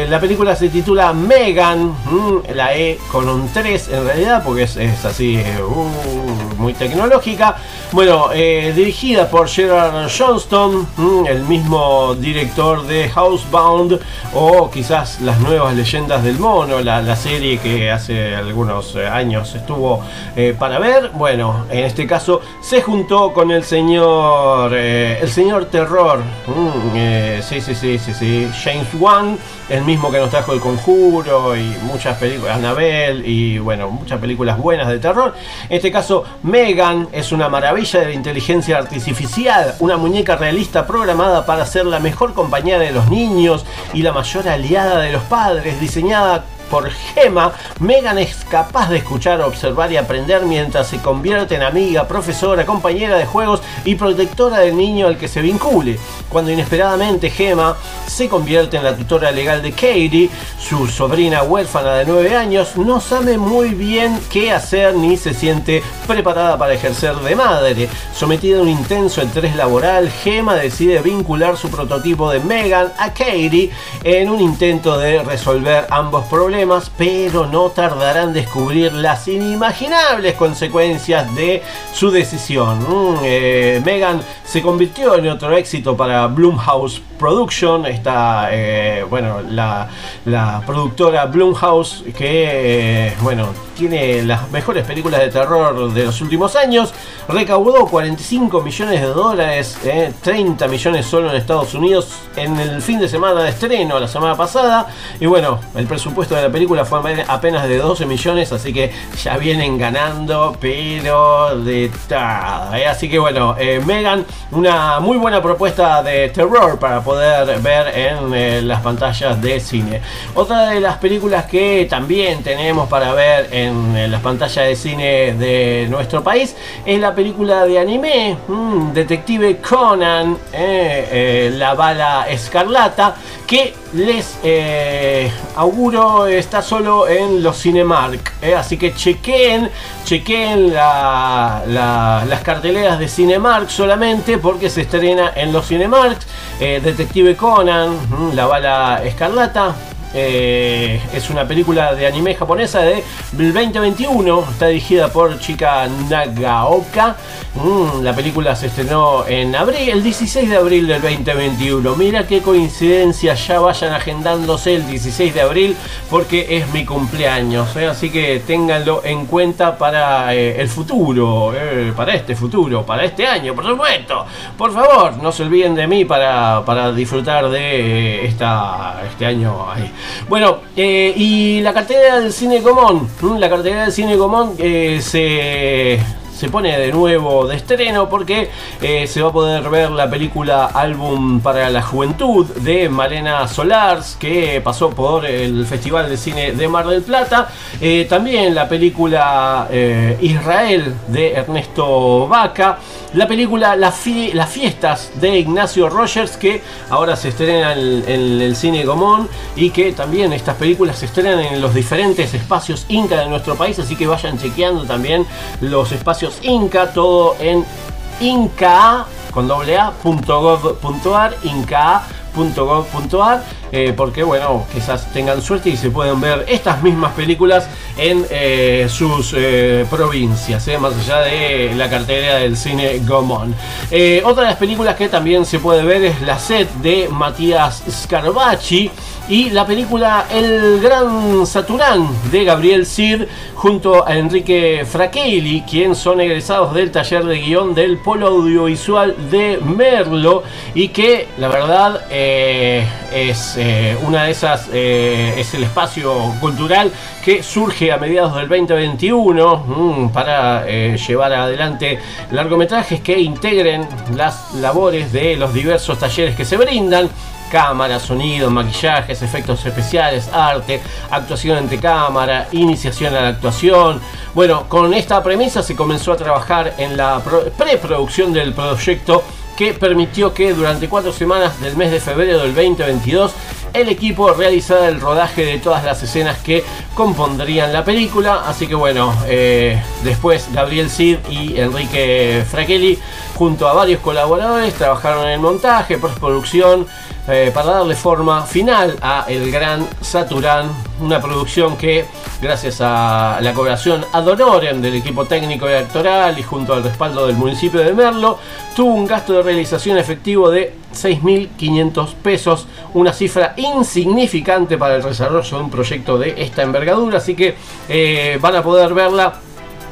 La película se titula Megan, mm, la E con un 3 en realidad, porque es, es así, eh, uh, muy tecnológica. Bueno, eh, dirigida por Gerard Johnston, mm, el mismo director de Housebound, o quizás las nuevas leyendas del mono, la, serie que hace algunos eh, años estuvo eh, para ver. Bueno, en este caso se juntó con el señor, el señor Terror, mm, sí, sí, sí, sí, sí, James Wan, el mismo que nos trajo El Conjuro y muchas películas, Annabelle y bueno, muchas películas buenas de terror. En este caso, Megan es una maravilla de la inteligencia artificial, una muñeca realista programada para ser la mejor compañera de los niños y la mayor aliada de los padres, diseñada por Gema, Megan es capaz de escuchar, observar y aprender mientras se convierte en amiga, profesora, compañera de juegos y protectora del niño al que se vincule. Cuando inesperadamente Gema se convierte en la tutora legal de Katie, su sobrina huérfana de 9 años, no sabe muy bien qué hacer ni se siente preparada para ejercer de madre. Sometida a un intenso estrés laboral, Gema decide vincular su prototipo de Megan a Katie en un intento de resolver ambos problemas pero no tardará en descubrir las inimaginables consecuencias de su decisión. Mm, eh, Megan se convirtió en otro éxito para Blumhouse Production, esta, eh, bueno, la, productora Blumhouse que, eh, bueno, tiene las mejores películas de terror de los últimos años, recaudó 45 millones de dólares, eh, 30 millones solo en Estados Unidos en el fin de semana de estreno, la semana pasada, y bueno, el presupuesto de la película fue apenas de 12 millones, así que ya vienen ganando, pero de tada, ¿eh? así que bueno, eh, Megan, una muy buena propuesta de terror para poder ver en eh, las pantallas de cine. Otra de las películas que también tenemos para ver en, las pantallas de cine de nuestro país es la película de anime, mm, Detective Conan, La Bala Escarlata, que les eh, auguro está solo en los Cinemark. eh, así que chequen, chequen la- la- las carteleras de Cinemark solamente porque se estrena en los Cinemark. Eh, Detective Conan, mm, La Bala Escarlata. Es una película de anime japonesa de 2021. Está dirigida por Chika Nagaoka. Mm, la película se estrenó en abril, el 16 de abril del 2021. Mira qué coincidencia. Ya vayan agendándose el 16 de abril porque es mi cumpleaños. ¿eh? Así que ténganlo en cuenta para eh, el futuro. eh, para este futuro. Para este año, por supuesto. Por favor, no se olviden de mí para, para disfrutar de esta, este año. ahí. Bueno, y la cartera del cine común. ¿m? La cartera del cine común se, se pone de nuevo de estreno porque eh, se va a poder ver la película Álbum para la Juventud de Malena Solars que pasó por el Festival de Cine de Mar del Plata. Eh, también la película eh, Israel de Ernesto Vaca. La película La Fie- Las Fiestas de Ignacio Rogers que ahora se estrena en, en el cine común y que también estas películas se estrenan en los diferentes espacios Inca de nuestro país, así que vayan chequeando también los espacios Inca, todo en inca con punto eh, porque bueno, quizás tengan suerte y se pueden ver estas mismas películas en eh, sus eh, provincias, más allá de la cartera del cine Gomón. Otra de las películas que también se puede ver es La Set de Matías Scarabacci y la película El Gran Saturán de Gabriel Cid junto a Enrique Fraquelli, quien son egresados del taller de guion del Polo Audiovisual de Merlo y que la verdad es eh, una de esas, eh, es el espacio cultural que surge a mediados del 2021 mm, para eh, llevar adelante largometrajes que integren las labores de los diversos talleres que se brindan cámara, sonido, maquillajes, efectos especiales, arte, actuación ante cámara, iniciación a la actuación. Bueno, con esta premisa se comenzó a trabajar en la pro- preproducción del proyecto que permitió que durante cuatro semanas del mes de febrero del 2022 el equipo realizara el rodaje de todas las escenas que compondrían la película. Así que bueno, eh, después Gabriel Cid y Enrique Fraquelli, junto a varios colaboradores, trabajaron en el montaje, postproducción, eh, para darle forma final a El Gran Saturán, una producción que, gracias a la cooperación ad honorem del equipo técnico y actoral y junto al respaldo del municipio de Merlo, tuvo un gasto de realización efectivo de 6.500 pesos, una cifra insignificante para el desarrollo de un proyecto de esta envergadura, así que eh, van a poder verla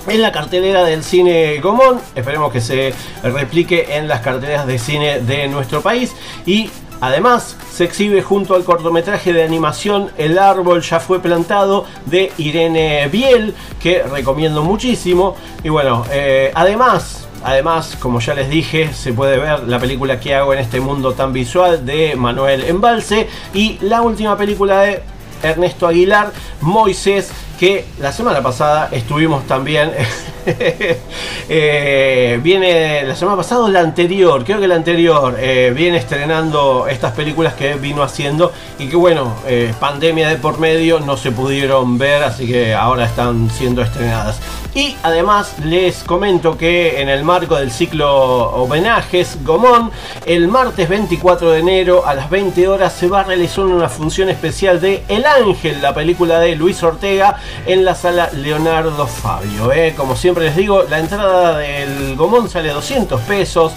en la cartelera del cine Gomón. Esperemos que se replique en las carteleras de cine de nuestro país. Y además se exhibe junto al cortometraje de animación El árbol ya fue plantado de Irene Biel, que recomiendo muchísimo. Y bueno, eh, además... Además, como ya les dije, se puede ver la película que hago en este mundo tan visual de Manuel Embalse y la última película de Ernesto Aguilar, Moisés, que la semana pasada estuvimos también Eh, viene la semana pasada o la anterior, creo que la anterior, eh, viene estrenando estas películas que vino haciendo y que bueno, eh, pandemia de por medio no se pudieron ver, así que ahora están siendo estrenadas. Y además les comento que en el marco del ciclo homenajes Gomón, el martes 24 de enero a las 20 horas se va a realizar una función especial de El Ángel, la película de Luis Ortega, en la sala Leonardo Fabio. ¿eh? Como siempre les digo, la entrada del Gomón sale 200 pesos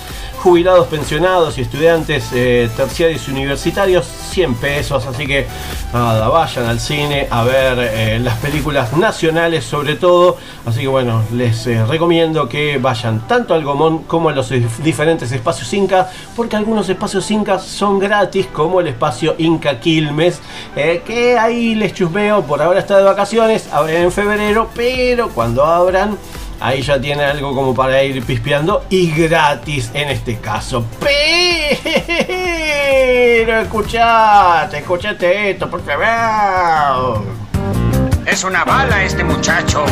jubilados, pensionados y estudiantes eh, terciarios y universitarios 100 pesos. Así que nada, vayan al cine a ver eh, las películas nacionales sobre todo. Así que bueno, les eh, recomiendo que vayan tanto al Gomón como a los diferentes espacios Inca, porque algunos espacios Incas son gratis, como el espacio Inca Quilmes, que ahí les chusmeo, por ahora está de vacaciones, abren en febrero, pero cuando abran Ahí ya tiene algo como para ir pispeando y gratis en este caso. Pero escuchate, escuchate esto, por favor. Es una bala este muchacho.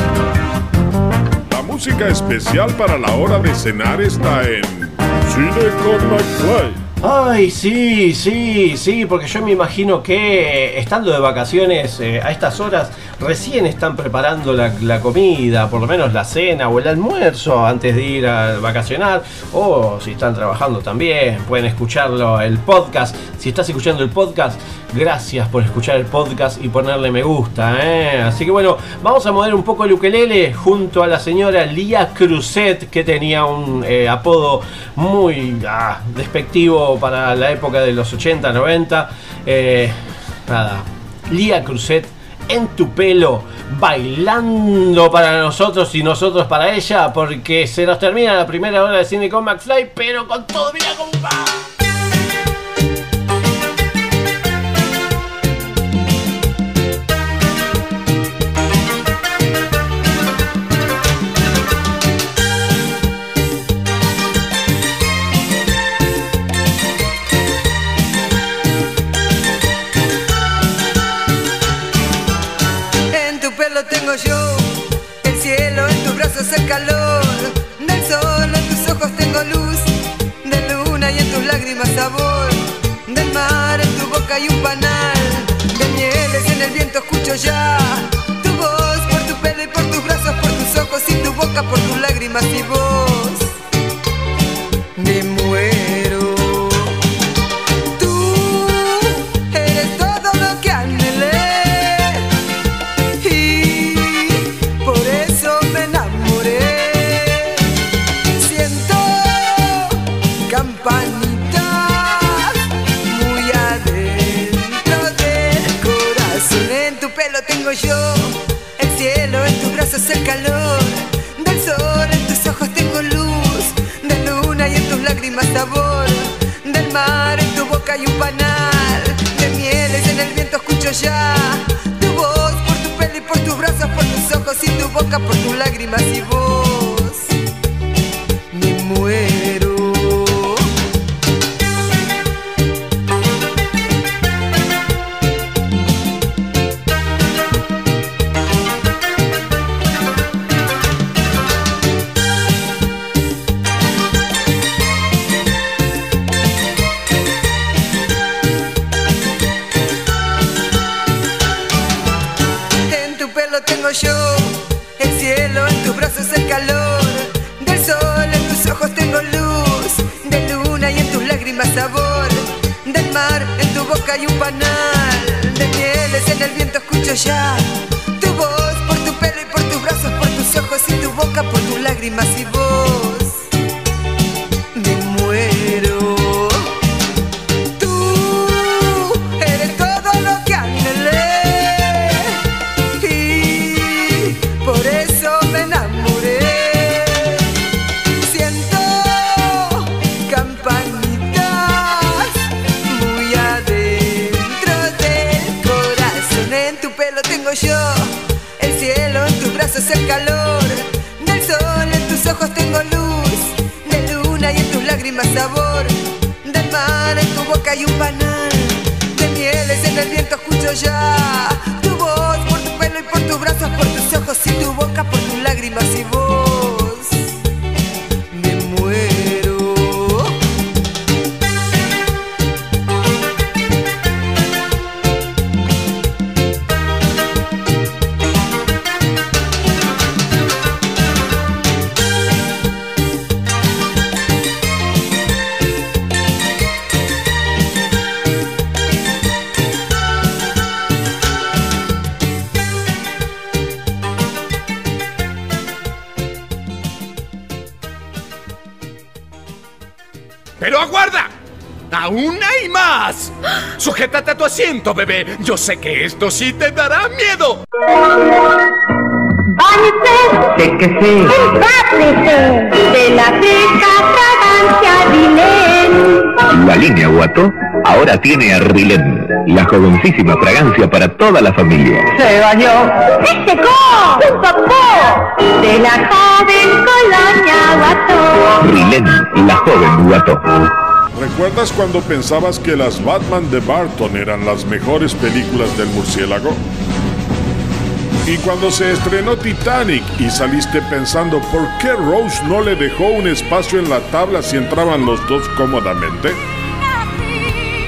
La música especial para la hora de cenar está en Cine con McFly. Ay, sí, sí, sí, porque yo me imagino que estando de vacaciones eh, a estas horas recién están preparando la, comida, por lo menos la cena o el almuerzo antes de ir a vacacionar, o si están trabajando también, pueden escucharlo, el podcast. Si estás escuchando el podcast, gracias por escuchar el podcast y ponerle me gusta. ¿eh? Así que bueno, vamos a mover un poco el ukelele junto a la señora Lía Cruzet, que tenía un eh, apodo muy ah, despectivo para la época de los 80, 90. Eh, nada, Lía Cruzet en tu pelo, bailando para nosotros y nosotros para ella, porque se nos termina la primera hora de cine con McFly, pero con todo, mira cómo sabor, del mar en tu boca y un panal, de mieles en el viento escucho ya, tu voz por tu pelo y por tus brazos, por tus ojos y tu boca, por tus lágrimas y voz. El calor del sol, en tus ojos tengo luz de luna y en tus lágrimas sabor del mar, en tu boca hay un panal de mieles en el viento escucho ya tu voz por tu pelo y por tus brazos, por tus ojos y tu boca, por tus lágrimas y voz. Ya tu voz por tu pelo y por tus brazos, por tus ojos y tu boca, por tus lágrimas y voz. Viento Asiento, bebé. Yo sé que esto sí te dará miedo. Báñese, séquese, empápese de la rica fragancia Rilén. La línea Guato ahora tiene a Rilén, la jovencísima fragancia para toda la familia. Se bañó, se secó, se empapó de la joven colonia Guató. Rilén, la joven Guato. ¿Recuerdas cuando pensabas que las Batman de Barton eran las mejores películas del murciélago? Y cuando se estrenó Titanic y saliste pensando por qué Rose no le dejó un espacio en la tabla si entraban los dos cómodamente?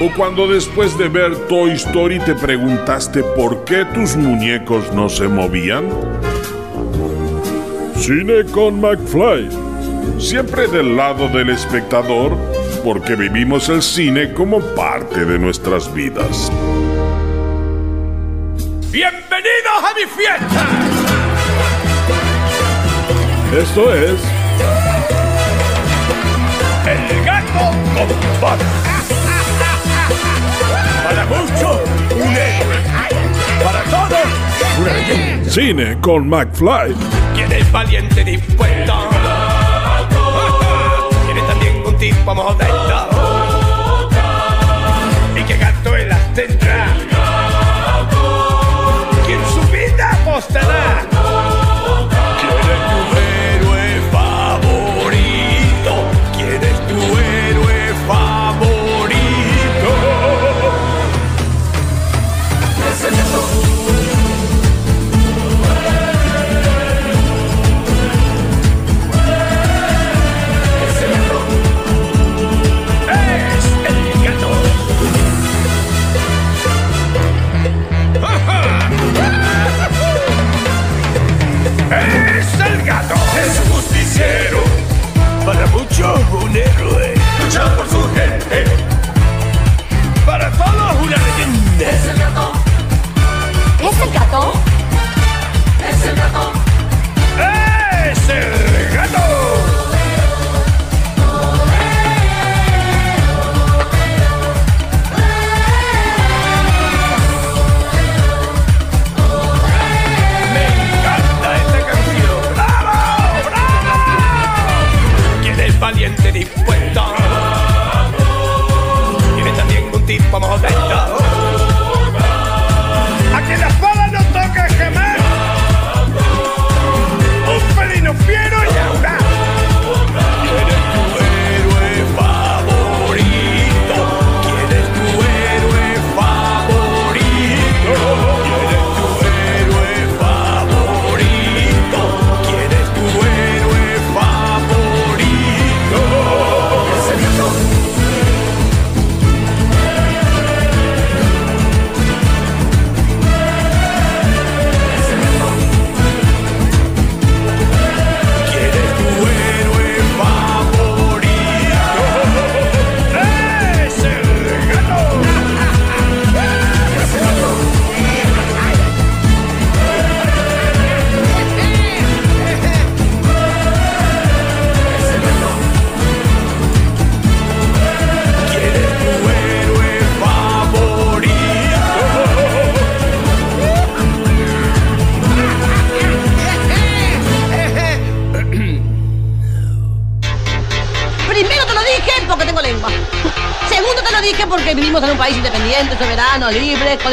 ¿O cuando después de ver Toy Story te preguntaste por qué tus muñecos no se movían? Cine con McFly. Siempre del lado del espectador, porque vivimos el cine como parte de nuestras vidas. ¡Bienvenidos a mi fiesta! Esto es El gato con botas. Para muchos, un héroe. Para todos, una leyenda. Cine con McFly. ¿Quién es valiente dispuesto? También un tipo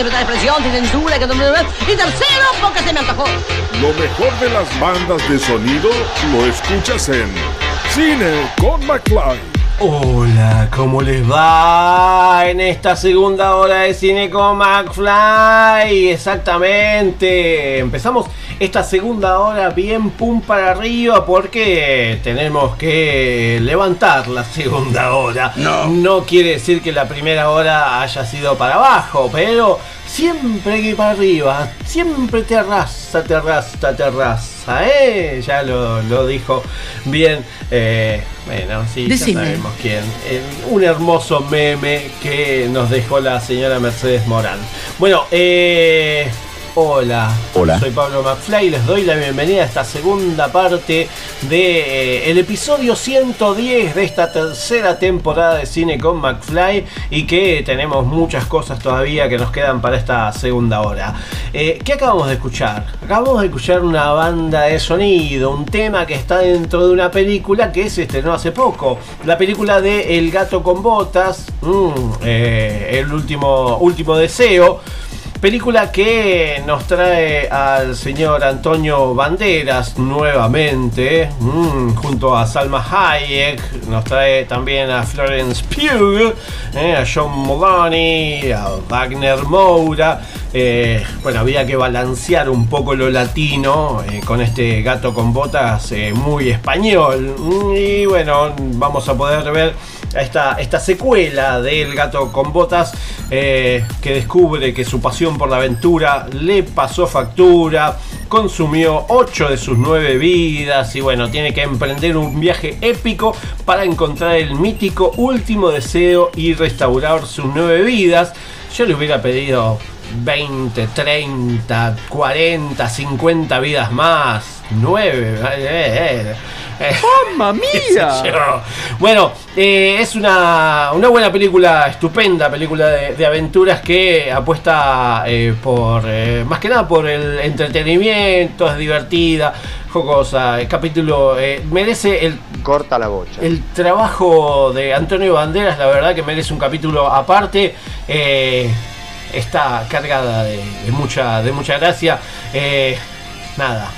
libertad de expresión, sin censura. que- Y tercero porque se me antojó. Lo mejor de las bandas de sonido lo escuchas en Cine con McFly. Hola, ¿cómo les va en esta segunda hora de Cine con McFly? Exactamente. Empezamos esta segunda hora bien pum para arriba porque tenemos que levantar la segunda hora. No. No quiere decir que la primera hora haya sido para abajo, pero siempre que para arriba, siempre terraza, terraza, terraza, ¿eh? Ya lo, lo dijo bien. eh, bueno, sí, ya sabemos quién. Eh, un hermoso meme que nos dejó la señora Mercedes Morán. Bueno, eh, hola. Hola. Soy Pablo McFly y les doy la bienvenida a esta segunda parte de eh, episodio 110 de esta tercera temporada de Cine con McFly y que tenemos muchas cosas todavía que nos quedan para esta segunda hora. Eh, ¿Qué acabamos de escuchar? Acabamos de escuchar una banda de sonido, un tema que está dentro de una película que se estrenó hace poco. La película de El gato con botas, mm, eh, el último, último deseo. Película que nos trae al señor Antonio Banderas nuevamente, mm, junto a Salma Hayek, nos trae también a Florence Pugh, eh, a John Mulaney, a Wagner Moura. Eh, bueno, había que balancear un poco lo latino eh, con este gato con botas muy español. Mm, Y bueno, vamos a poder ver esta, secuela del gato con botas eh, que descubre que su pasión por la aventura le pasó factura, consumió 8 de sus 9 vidas y bueno, tiene que emprender un viaje épico para encontrar el mítico último deseo y restaurar sus 9 vidas. Yo le hubiera pedido 20, 30, 40, 50 vidas más. 9. ¡Mamma mía! Bueno, eh, es una, una buena película, estupenda película de, de aventuras que apuesta eh, por, eh, más que nada por el entretenimiento, es divertida, jocosa, el capítulo eh, merece el... Corta la bocha. El trabajo de Antonio Banderas, la verdad que merece un capítulo aparte. eh, está cargada de, de mucha, de mucha gracia. Eh, nada,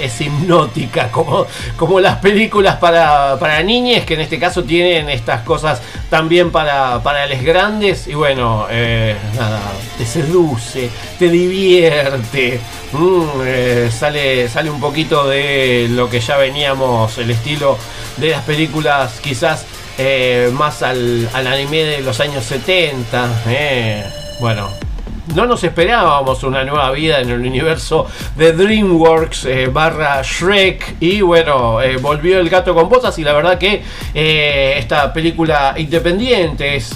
es hipnótica, como, como las películas para, para niñes, que en este caso tienen estas cosas también para, para los grandes. Y bueno, eh, nada, te seduce, te divierte. mm, eh, sale, sale un poquito de lo que ya veníamos, el estilo de las películas quizás eh, más al, al anime de los años 70. eh, bueno, no nos esperábamos una nueva vida en el universo de DreamWorks eh, barra Shrek. Y bueno, eh, volvió el gato con botas y la verdad que eh, esta película independiente es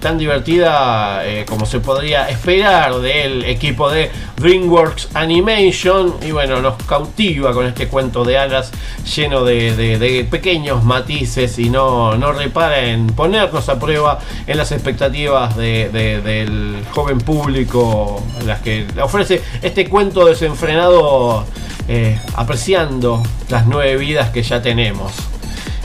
tan divertida como se podría esperar del equipo de DreamWorks Animation. Y bueno, nos cautiva con este cuento de hadas lleno de, pequeños matices y no, no repara en ponernos a prueba en las expectativas de- de- del joven público, las que ofrece este cuento desenfrenado eh, apreciando las nueve vidas que ya tenemos.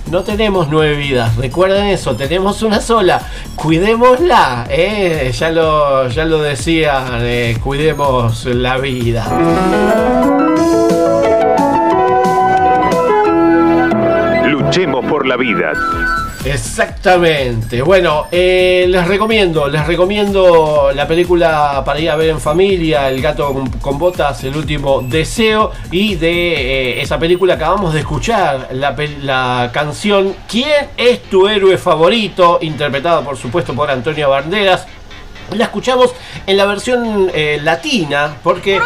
No tenemos nueve vidas, recuerden eso, tenemos una sola. Cuidémosla, eh, ya, lo, ya lo decía, eh, cuidemos la vida. Luchemos por la vida. Exactamente. Bueno, eh, les recomiendo, les recomiendo la película para ir a ver en familia, El gato con, con botas, El último deseo, y de eh, esa película acabamos de escuchar la, canción ¿Quién es tu héroe favorito? interpretada por supuesto por Antonio Banderas. La escuchamos en la versión eh, latina, porque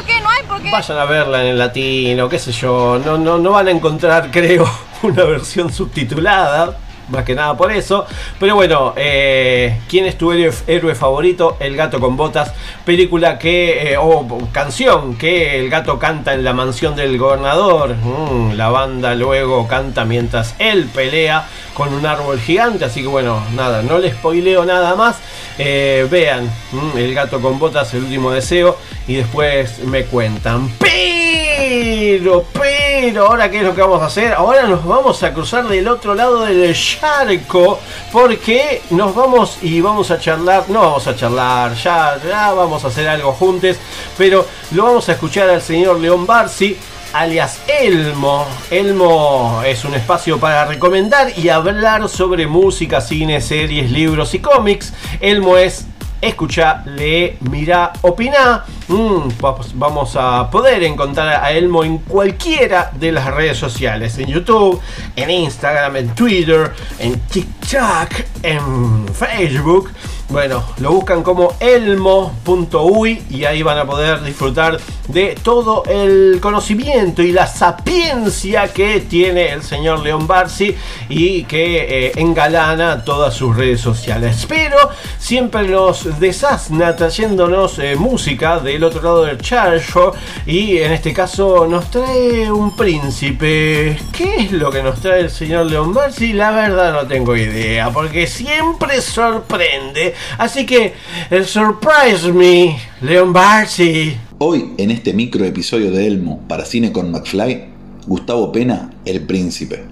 vayan a verla en el latino, qué sé yo, no, no, no van a encontrar, creo, una versión subtitulada. Más que nada por eso. Pero bueno, eh, ¿quién es tu héroe, favorito? El gato con botas. Película que, eh, o canción que el gato canta en la mansión del gobernador. Mm, la banda luego canta mientras él pelea con un árbol gigante. Así que bueno, nada, no les spoileo nada más. Eh, vean mm, El gato con botas, el último deseo. Y después me cuentan. Pero, pero, ahora qué es lo que vamos a hacer? Ahora nos vamos a cruzar del otro lado del charco porque nos vamos y vamos a charlar, no vamos a charlar, ya, ya vamos a hacer algo juntos, pero lo vamos a escuchar al señor León Barsi alias Elmo. Elmo es un espacio para recomendar y hablar sobre música, cine, series, libros y cómics. Elmo es escucha, lee, mira, opina. Mm, vamos- a poder encontrar a Elmo en cualquiera de las redes sociales. En YouTube, en Instagram, en Twitter, en TikTok, en Facebook. Bueno, lo buscan como elmo.uy y ahí van a poder disfrutar de todo el conocimiento y la sapiencia que tiene el señor León Barsi y que eh, engalana todas sus redes sociales. Pero siempre nos desasna trayéndonos eh, música de del otro lado del charco y en este caso nos trae un príncipe. ¿Qué es lo que nos trae el señor Leon Barsi? La verdad no tengo idea, porque siempre sorprende. Así que, el surprise me, Leon Barsi. Hoy, en este micro episodio de Elmo para Cine con McFly, Gustavo Pena, el príncipe.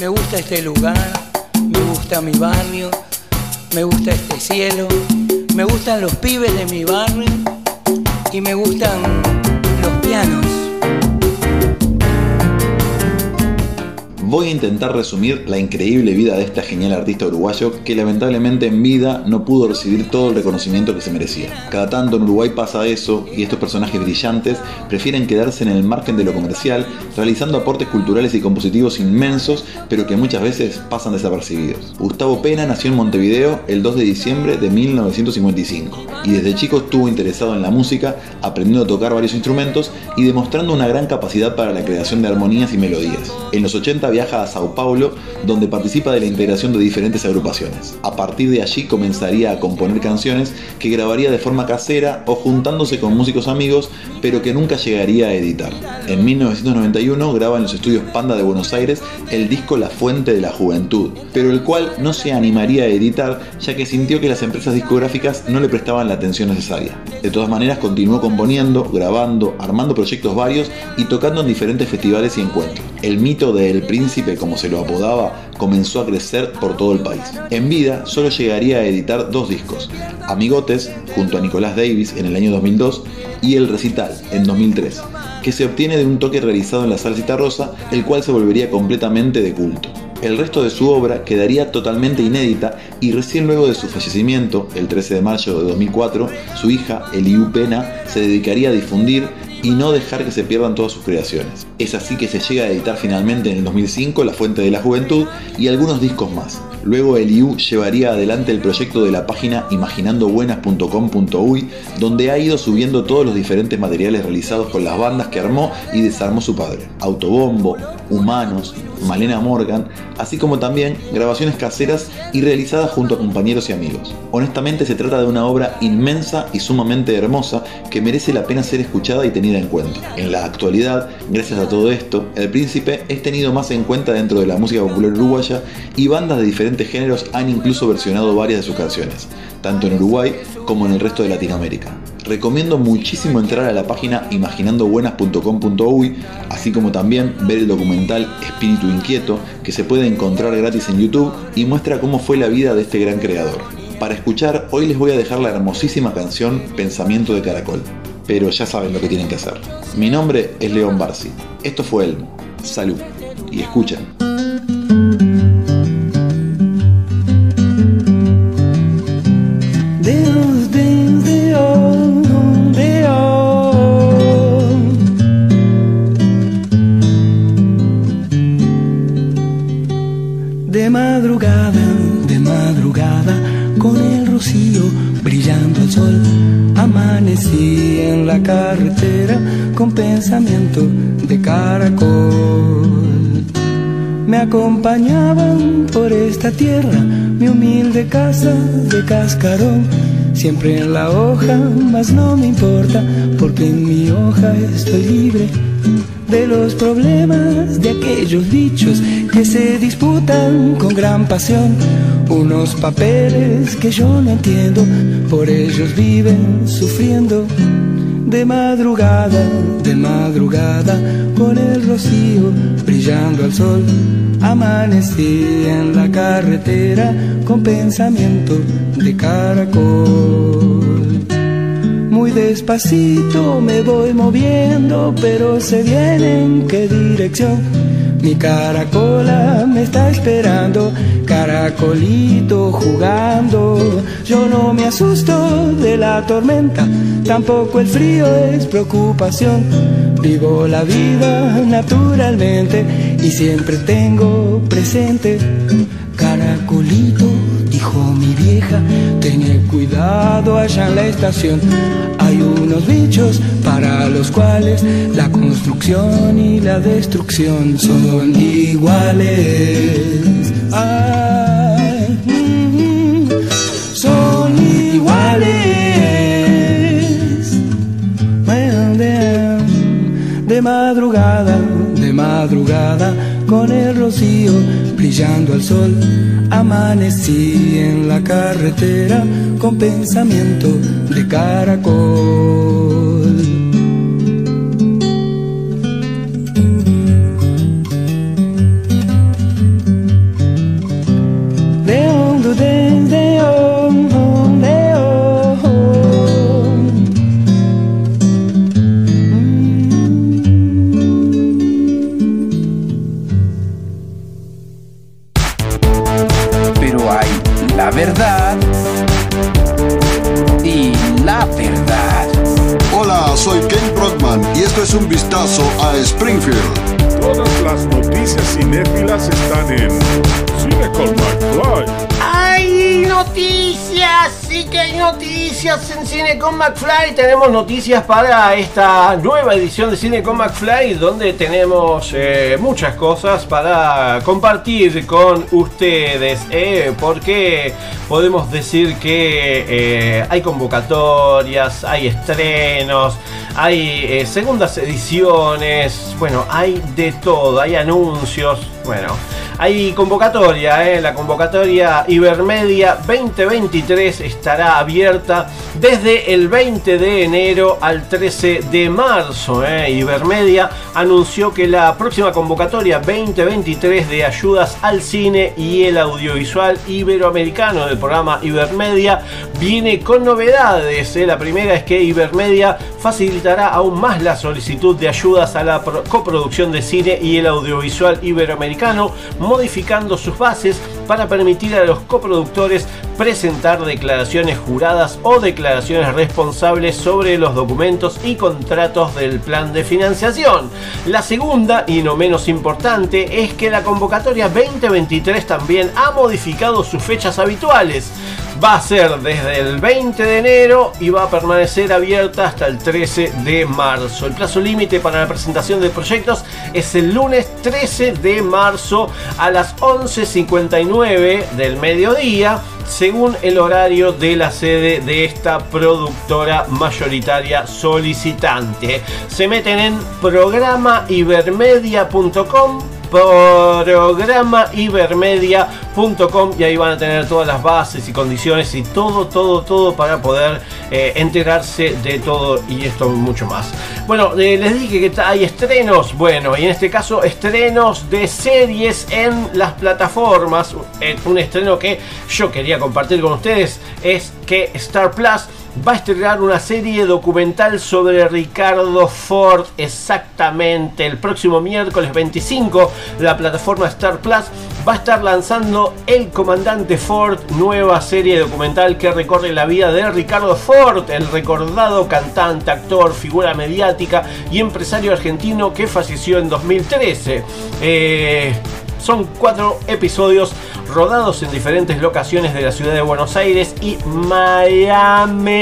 Me gusta este lugar, me gusta mi barrio, me gusta este cielo, me gustan los pibes de mi barrio y me gustan los pianos. Voy a intentar resumir la increíble vida de este genial artista uruguayo que lamentablemente en vida no pudo recibir todo el reconocimiento que se merecía. Cada tanto en Uruguay pasa eso y estos personajes brillantes prefieren quedarse en el margen de lo comercial realizando aportes culturales y compositivos inmensos pero que muchas veces pasan desapercibidos. Gustavo Pena nació en Montevideo el 2 de diciembre de 1955 y desde chico estuvo interesado en la música, aprendiendo a tocar varios instrumentos y demostrando una gran capacidad para la creación de armonías y melodías. En los 80 viaja a Sao Paulo, donde participa de la integración de diferentes agrupaciones. A partir de allí comenzaría a componer canciones que grabaría de forma casera o juntándose con músicos amigos, pero que nunca llegaría a editar. En 1991 graba en los estudios Panda de Buenos Aires el disco La Fuente de la Juventud, pero el cual no se animaría a editar ya que sintió que las empresas discográficas no le prestaban la atención necesaria. De todas maneras continuó componiendo, grabando, armando proyectos varios y tocando en diferentes festivales y encuentros. El mito de El Príncipe, como se lo apodaba, comenzó a crecer por todo el país. En vida solo llegaría a editar dos discos, Amigotes, junto a Nicolás Davis en el año 2002, y El Recital, en 2003, que se obtiene de un toque realizado en la Salsita Rosa, el cual se volvería completamente de culto. El resto de su obra quedaría totalmente inédita y recién luego de su fallecimiento, el 13 de mayo de 2004, su hija, Eliu Pena, se dedicaría a difundir y no dejar que se pierdan todas sus creaciones. Es así que se llega a editar finalmente en el 2005 La Fuente de la Juventud y algunos discos más. Luego Eliu llevaría adelante el proyecto de la página imaginandobuenas.com.uy, donde ha ido subiendo todos los diferentes materiales realizados con las bandas que armó y desarmó su padre. Autobombo, Humanos, Malena Morgan, así como también grabaciones caseras y realizadas junto a compañeros y amigos. Honestamente se trata de una obra inmensa y sumamente hermosa que merece la pena ser escuchada y tenida en cuenta. En la actualidad, gracias a todo esto, El Príncipe es tenido más en cuenta dentro de la música popular uruguaya y bandas de diferentes géneros han incluso versionado varias de sus canciones, tanto en Uruguay como en el resto de Latinoamérica. Recomiendo muchísimo entrar a la página imaginandobuenas.com.uy, así como también ver el documental Espíritu Inquieto, que se puede encontrar gratis en YouTube y muestra cómo fue la vida de este gran creador. Para escuchar, hoy les voy a dejar la hermosísima canción Pensamiento de Caracol, pero ya saben lo que tienen que hacer. Mi nombre es León Barsi, esto fue Elmo. Salud y escuchen. Acompañaban por esta tierra mi humilde casa de cascarón, siempre en la hoja, mas no me importa, porque en mi hoja estoy libre de los problemas de aquellos dichos que se disputan con gran pasión. Unos papeles que yo no entiendo, por ellos viven sufriendo. De madrugada, de madrugada, con el rocío brillando al sol, amanecí en la carretera con pensamiento de caracol. Muy despacito me voy moviendo, pero sé bien en qué dirección. Mi caracola me está esperando, caracolito jugando. Yo no me asusto de la tormenta, tampoco el frío es preocupación. Vivo la vida naturalmente y siempre tengo presente. Caracolito, dijo mi vieja, tener cuidado allá en la estación. Hay unos bichos para los cuales la construcción y la destrucción son iguales. Mm, son iguales. Well, de, de madrugada con el rocío brillando al sol, amanecí en la carretera con pensamiento de caracol. Noticias en Cine con McFly. Tenemos noticias para esta nueva edición de Cine con McFly, donde tenemos eh, muchas cosas para compartir con ustedes. eh, porque podemos decir que eh, hay convocatorias, hay estrenos, hay segundas ediciones, bueno, hay de todo, hay anuncios, bueno. Hay convocatoria, ¿eh? la convocatoria Ibermedia 2023 estará abierta desde el 20 de enero al 13 de marzo. ¿eh? Ibermedia anunció que la próxima convocatoria 2023 de ayudas al cine y el audiovisual iberoamericano del programa Ibermedia viene con novedades. ¿eh? La primera es que Ibermedia facilitará aún más la solicitud de ayudas a la pro- coproducción de cine y el audiovisual iberoamericano, modificando sus bases para permitir a los coproductores presentar declaraciones juradas o declaraciones responsables sobre los documentos y contratos del plan de financiación. La segunda, y no menos importante, es que la convocatoria 2023 también ha modificado sus fechas habituales. Va a ser desde el 20 de enero y va a permanecer abierta hasta el 13 de marzo. El plazo límite para la presentación de proyectos es el lunes 13 de marzo a las 11.59 del mediodía según el horario de la sede de esta productora mayoritaria solicitante. Se meten en programibermedia.com programibermedia.com y ahí van a tener todas las bases y condiciones y todo, todo, todo para poder eh, enterarse de todo y esto mucho más. Bueno, eh, les dije que hay estrenos, bueno, y en este caso estrenos de series en las plataformas. Eh, un estreno que yo quería compartir con ustedes es que Star Plus va a estrenar una serie documental sobre Ricardo Ford exactamente el próximo miércoles 25 la plataforma Star Plus. Va a estar lanzando El Comandante Ford nueva serie documental que recorre la vida de Ricardo Ford el recordado cantante, actor, figura mediática y empresario argentino que falleció en 2013 Eh, son cuatro episodios rodados en diferentes locaciones de la ciudad de Buenos Aires y Miami.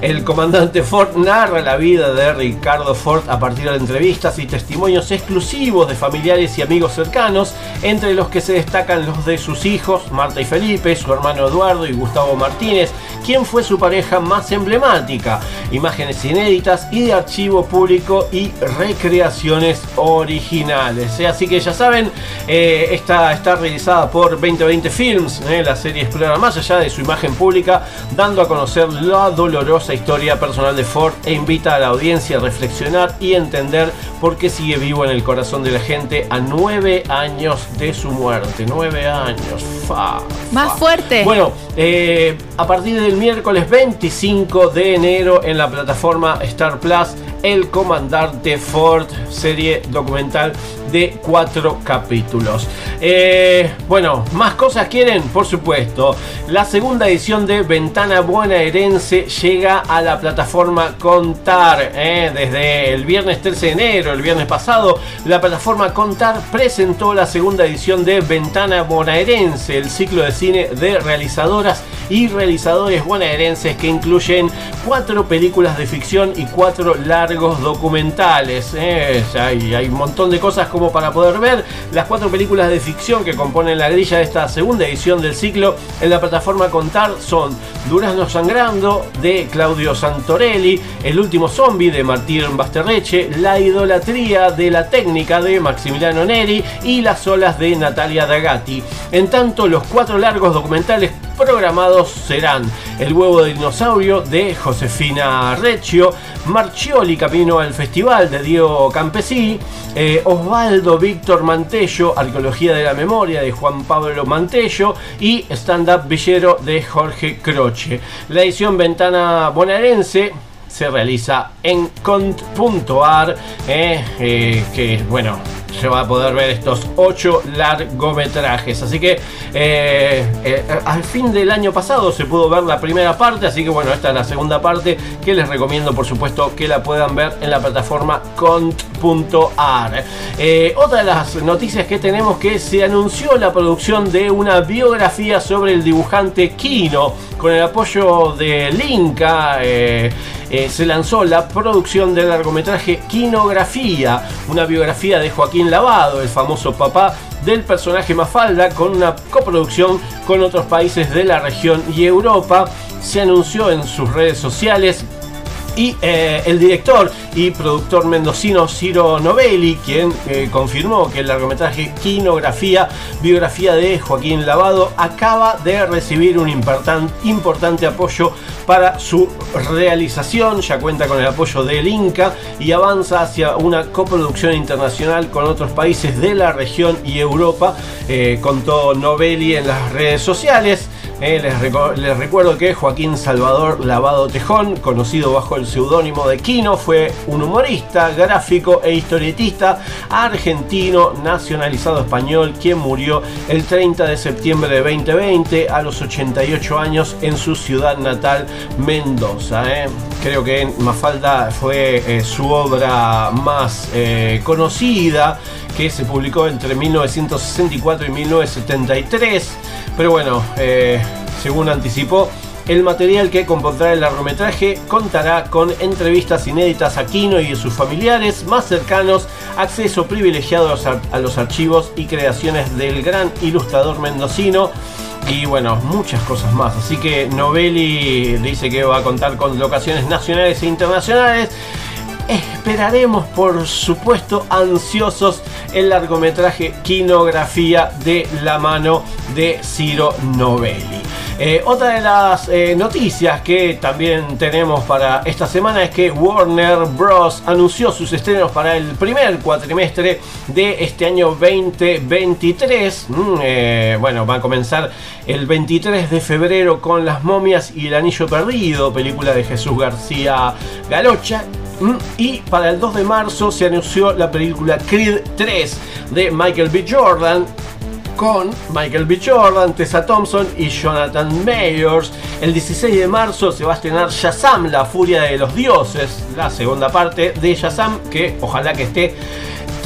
El comandante Ford narra la vida de Ricardo Ford a partir de entrevistas y testimonios exclusivos de familiares y amigos cercanos, entre los que se destacan los de sus hijos, Marta y Felipe, su hermano Eduardo y Gustavo Martínez, quien fue su pareja más emblemática, imágenes inéditas y de archivo público y recreaciones originales. ¿eh? Así que ya saben, eh, esta está realizada por 2020 Films, ¿eh? la serie explora más allá de su imagen pública, dando a conocer la dolorosa historia personal de Ford e invita a la audiencia a reflexionar y entender por qué sigue vivo en el corazón de la gente a nueve años de su muerte. Nueve años, fa. Más fuerte. Bueno, eh, a partir del miércoles 25 de enero en la plataforma Star Plus, El Comandante Ford, serie documental de cuatro capítulos. Eh, bueno, más cosas quieren, por supuesto. La segunda edición de Ventana Bonaerense llega a la plataforma Contar. eh, desde el viernes 13 de enero, el viernes pasado, la plataforma Contar presentó la segunda edición de Ventana Bonaerense, el ciclo de cine de realizadoras y realizadores bonaerenses que incluyen cuatro películas de ficción y cuatro largos documentales. ¿eh? Hay un montón de cosas como para poder ver. Las cuatro películas de ficción que componen la grilla de esta segunda edición del ciclo en la plataforma Contar son Durazno Sangrando de Claudio Santorelli, El último zombie de Martín Basterreche, La idolatría de la técnica de Maximiliano Neri y Las olas de Natalia Dagatti. En tanto, los cuatro largos documentales programados serán El huevo de dinosaurio de Josefina Recchio, Marchioli Camino al Festival de Diego Campesí, eh, Osvaldo Víctor Mantello, Arqueología de la Memoria de Juan Pablo Mantello y Stand Up Villero de Jorge Croce. La edición Ventana Bonaerense se realiza en cont.ar, eh, eh, que bueno, se va a poder ver estos ocho largometrajes. Así que eh, eh, al fin del año pasado se pudo ver la primera parte, así que bueno, esta es la segunda parte que les recomiendo por supuesto que la puedan ver en la plataforma cont.ar. Eh, otra de las noticias que tenemos que se anunció la producción de una biografía sobre el dibujante Kino con el apoyo del Inca. eh, se lanzó la producción del largometraje Quinografía, una biografía de Joaquín Lavado, el famoso papá del personaje Mafalda, con una coproducción con otros países de la región y Europa. Se anunció en sus redes sociales y eh, el director y productor mendocino Ciro Novelli, quien eh, confirmó que el largometraje Quinografía, biografía de Joaquín Lavado, acaba de recibir un importan- importante apoyo para su realización. Ya cuenta con el apoyo del Inca y avanza hacia una coproducción internacional con otros países de la región y Europa, eh, contó Novelli en las redes sociales. Eh, les, recuerdo que Joaquín Salvador Lavado Tejón, conocido bajo el seudónimo de Quino, fue un humorista, gráfico e historietista argentino nacionalizado español, quien murió el 30 de septiembre de 2020 a los 88 años en su ciudad natal, Mendoza. eh. Creo que Mafalda fue eh, su obra más conocida, que se publicó entre 1964 y 1973. Pero bueno, eh, según anticipó, el material que compondrá el largometraje contará con entrevistas inéditas a Kino y sus familiares más cercanos, acceso privilegiado a los archivos y creaciones del gran ilustrador mendocino y bueno, muchas cosas más. Así que Novelli dice que va a contar con locaciones nacionales e internacionales. Esperaremos, por supuesto, ansiosos el largometraje Quinografía de la mano de Ciro Novelli. Eh, otra de las eh, noticias que también tenemos para esta semana es que Warner Bros. anunció sus estrenos para el primer cuatrimestre de este año 2023. Mm, eh, bueno, va a comenzar el 23 de febrero con Las momias y el anillo perdido, película de Jesús García Galocha. Mm, Y para el 2 de marzo se anunció la película Creed 3 de Michael B. Jordan con Michael B. Jordan, Tessa Thompson y Jonathan Mayors. El 16 de marzo se va a estrenar Shazam, la furia de los dioses, la segunda parte de Shazam, que ojalá que esté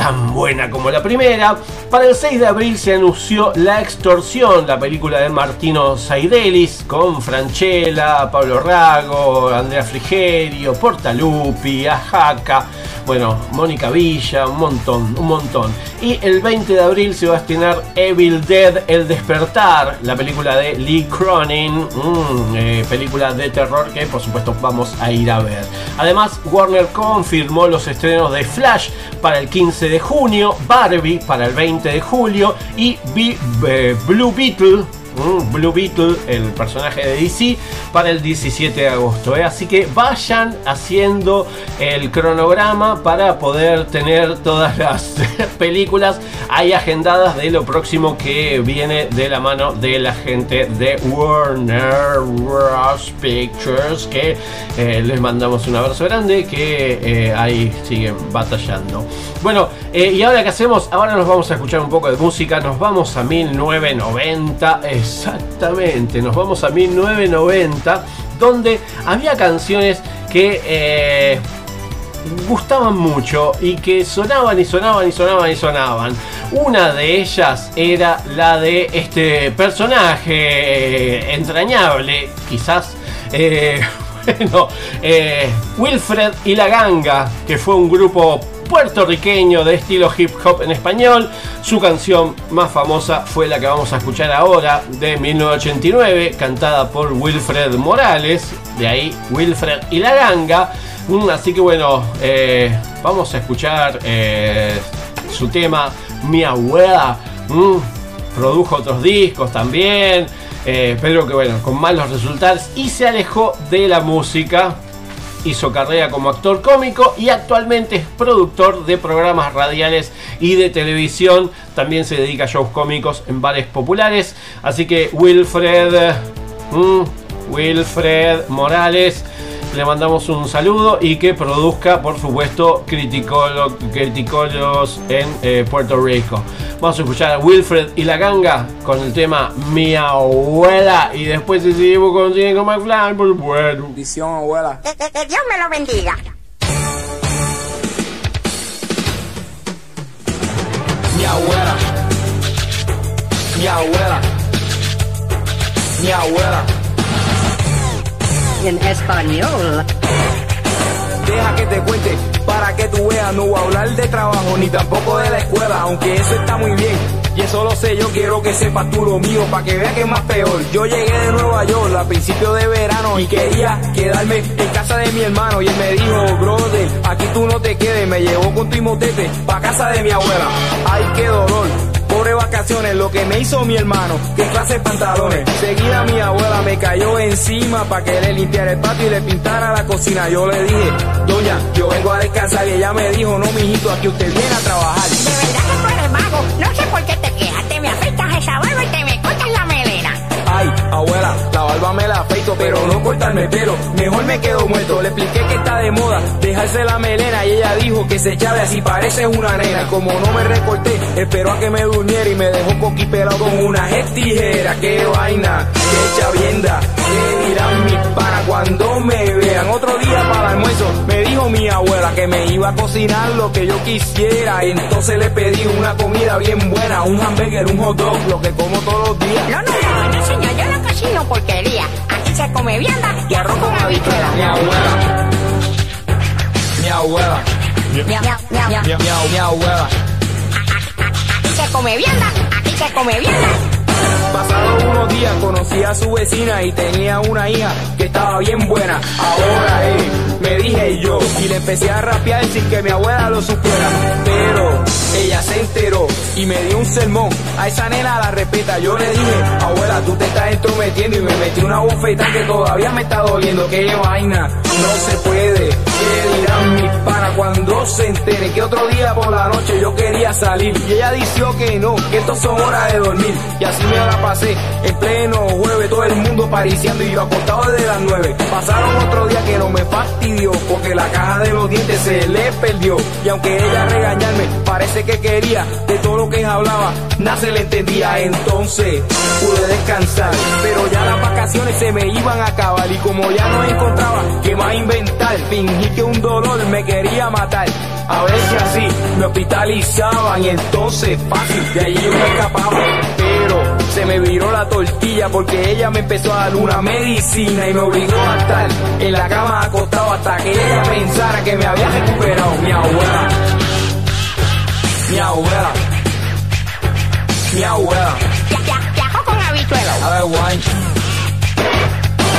tan buena como la primera. Para el 6 de abril se anunció La Extorsión, la película de Martino Saidelis, con Franchella, Pablo Rago, Andrea Frigerio, Portalupi, Ajaca, bueno, Mónica Villa, un montón, un montón. Y el 20 de abril se va a estrenar Evil Dead, El Despertar, la película de Lee Cronin, mm, eh, película de terror que por supuesto vamos a ir a ver. Además, Warner confirmó los estrenos de Flash para el 15 de junio, Barbie para el 20 de julio y eh, Blue Beetle. Blue Beetle, el personaje de DC, para el 17 de agosto. ¿eh? Así que vayan haciendo el cronograma para poder tener todas las películas ahí agendadas de lo próximo que viene de la mano de la gente de Warner Bros. Pictures. Que eh, les mandamos un abrazo grande, que eh, ahí siguen batallando. Bueno, y ahora qué hacemos? Ahora nos vamos a escuchar un poco de música. Nos vamos a 1990. Exactamente, nos vamos a 1990. Donde había canciones que eh, gustaban mucho y que sonaban y sonaban y sonaban y sonaban. Una de ellas era la de este personaje eh, entrañable, quizás. eh, Bueno, Wilfred y la Ganga, que fue un grupo puertorriqueño de estilo hip hop en español. Su canción más famosa fue la que vamos a escuchar ahora, de 1989, cantada por Wilfred Morales. De ahí, Wilfred y la Ganga. Mm, Así que bueno, eh, vamos a escuchar eh, su tema Mi abuela. Mm, produjo otros discos también. eh, pero que bueno, con malos resultados. Y se alejó de la música hizo carrera como actor cómico y actualmente es productor de programas radiales y de televisión. También se dedica a shows cómicos en bares populares. Así que Wilfred, mm, Wilfred Morales, le mandamos un saludo y que produzca, por supuesto, criticolo- criticólogos en eh, Puerto Rico. Vamos a escuchar a Wilfred y la ganga con el tema Mi abuela y después seguimos con Cinco McFly, por supuesto. Bendición, abuela. Que, que- que Dios me lo bendiga. Mi abuela. Mi abuela. Mi abuela. En español. Deja que te cuente para que tú veas. No voy a hablar de trabajo ni tampoco de la escuela, aunque eso está muy bien. Y eso lo sé, yo quiero que sepas tú lo mío, para que veas que es más peor. Yo llegué de Nueva York a principios de verano y quería quedarme en casa de mi hermano. Y él me dijo, brother, aquí tú no te quedes. Me llevó con tu imotete pa' casa de mi abuela. Ay, qué dolor. Vacaciones, lo que me hizo mi hermano, qué clase de pantalones. Seguida mi abuela me cayó encima para que le limpiara el patio y le pintara la cocina. Yo le dije, doña, yo vengo a descansar y ella me dijo, no, mijito, aquí usted viene a trabajar. De verdad que tú eres vago. No sé por qué te quejas. Te me afeitas esa barba y te me cortas la melena. Ay, abuela, la barba me la afeito, pero no cortarme el. Mejor me quedo muerto. Le expliqué que está de moda dejarse la melena y ella dijo que se echaba así parece una nena. Como no me recorté, esperó a que me durmiera y me dejó coquipelado con una tijera. Qué vaina, qué chavienda. ¿Qué dirán mis panas cuando me vean? Otro día para el almuerzo me dijo mi abuela que me iba a cocinar lo que yo quisiera. Entonces le pedí una comida bien buena, un hamburger, un hot dog, lo que como todos los días. No, señor. Porquería. Aquí se come vianda y arroz con habichuela. Mi abuela. Mi abuela. Mi, mi- mi abuela. Aquí se come vianda. Aquí se come vianda. Pasados unos días conocí a su vecina y tenía una hija que estaba bien buena. Ahora eh, me dije yo y le empecé a rapear sin que mi abuela lo supiera. Pero ella se enteró y me dio un sermón. A esa nena la respeta. Yo le dije, abuela, tú te estás entrometiendo y me metí una bofeta que todavía me está doliendo. Qué vaina, no se puede. ¿Qué dirán mis panas cuando se entere que otro día por la noche yo quería salir? Y ella dijo que no, que esto son horas de dormir. Y así me la pasé en pleno jueves, todo el mundo pariciando y yo acostado desde las nueve. Pasaron otro día que no me fastidió porque la caja de los dientes se le perdió. Y aunque ella regañarme, parece que quería de todo lo que hablaba, nada se le entendía. Entonces pude descansar, pero ya las vacaciones se me iban a acabar y como ya no encontraba qué más inventar, fingí que un dolor me quería matar. A si así me hospitalizaban y entonces fácil de allí yo me escapaba. Pero se me viró la tortilla porque ella me empezó a dar una medicina y me obligó a estar en la cama acostado hasta que ella pensara que me había recuperado mi abuela. Mi abuela. Mi abuela. A ver, guay.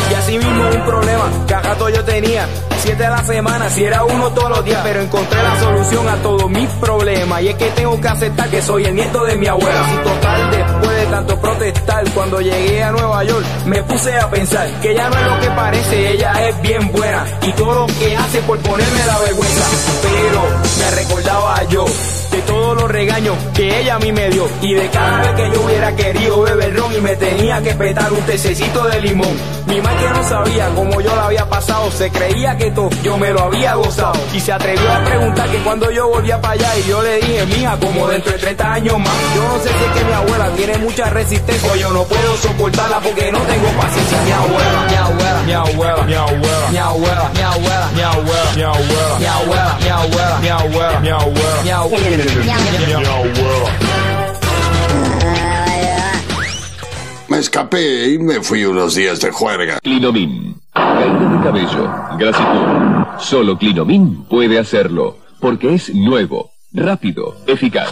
Y así mismo un problema que a rato yo tenía. Siete a la semana, si era uno todos los días, pero encontré la solución a todos mis problemas. Y es que tengo que aceptar que soy el nieto de mi abuela. Total, después de tanto protestar, cuando llegué a Nueva York, me puse a pensar que ella no es lo que parece, ella es bien buena. Y todo lo que hace por ponerme la vergüenza. Pero me recordaba yo todos los regaños que ella a mí me dio y de cada vez que yo hubiera querido beber ron y me tenía que petar un tececito de limón. Mi madre no sabía cómo yo la había pasado, se creía que todo yo me lo había gozado y se atrevió a preguntar que cuando yo volvía para allá y yo le dije, mija, como dentro de 30 años más. Yo no sé si es que mi abuela tiene mucha resistencia o yo no puedo soportarla porque no tengo paciencia. Mi abuela, mi abuela, mi abuela, mi abuela, mi abuela, mi abuela, mi abuela, mi abuela, mi abuela, mi abuela, mi abuela, mi abuela, mi abuela. Me escapé y me fui unos días de juerga. Clinomin. Caída de cabello, grasitud. Solo Clinomin puede hacerlo, porque es nuevo, rápido, eficaz.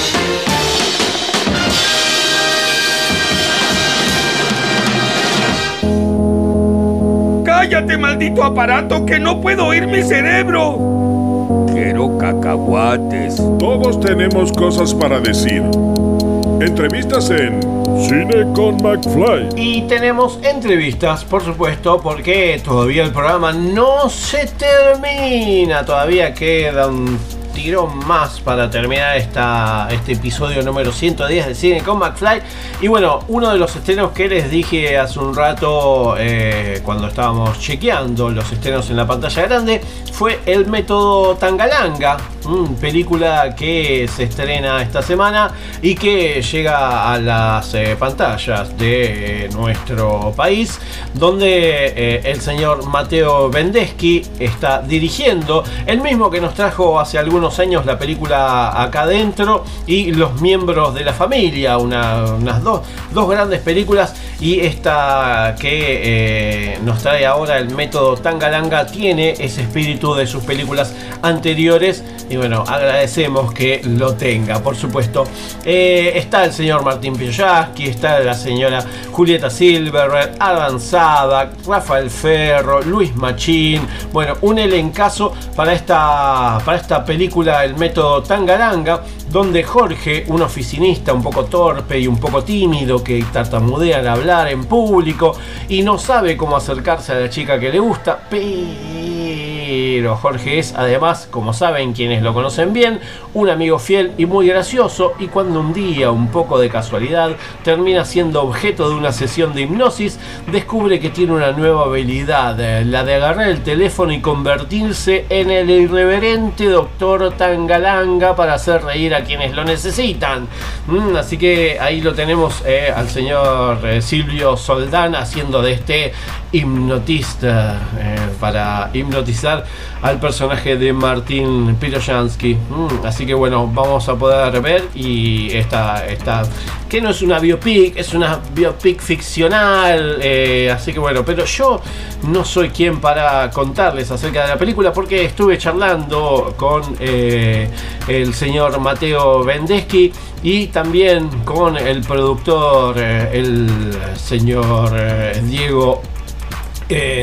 ¡Cállate, maldito aparato, que no puedo oír mi cerebro! Quiero cacahuates. Todos tenemos cosas para decir. Entrevistas en Cine con McFly. Y tenemos entrevistas, por supuesto, porque todavía el programa no se termina. Todavía queda un tirón más para terminar esta, este episodio número 110 de Cine con McFly. Y bueno, uno de los estrenos que les dije hace un rato eh, cuando estábamos chequeando los estrenos en la pantalla grande fue El Método Tangalanga, mm, película que se estrena esta semana y que llega a las eh, pantallas de eh, nuestro país, donde el señor Mateo Vendeschi está dirigiendo, el mismo que nos trajo hace algunos años la película Acá Adentro y Los Miembros de la Familia, una- unas dos, dos grandes películas y esta que eh, nos trae ahora el método Tangalanga tiene ese espíritu de sus películas anteriores y bueno, agradecemos que lo tenga, por supuesto. Eh, está el señor Martín Pillaski, está la señora Julieta Silver, Adam Sadak, Rafael Ferro, Luis Machín, bueno, un elencazo para esta, para esta película El método Tangalanga, donde Jorge, un oficinista un poco torpe y un poco tímido que tartamudea al hablar en público y no sabe cómo acercarse a la chica que le gusta, Jorge es además, como saben quienes lo conocen bien, un amigo fiel y muy gracioso y cuando un día, un poco de casualidad, termina siendo objeto de una sesión de hipnosis, descubre que tiene una nueva habilidad, eh, la de agarrar el teléfono y convertirse en el irreverente doctor Tangalanga para hacer reír a quienes lo necesitan. Mm, así que ahí lo tenemos eh, al señor eh, Silvio Soldán haciendo de este hipnotista para hipnotizar al personaje de Martín Piroyansky. Mm, así que bueno, vamos a poder ver y esta, esta que no es una biopic, es una biopic ficcional. eh, así que bueno, pero yo no soy quien para contarles acerca de la película porque estuve charlando con eh, el señor Mateo Vendeschi y también con el productor, eh, el señor Diego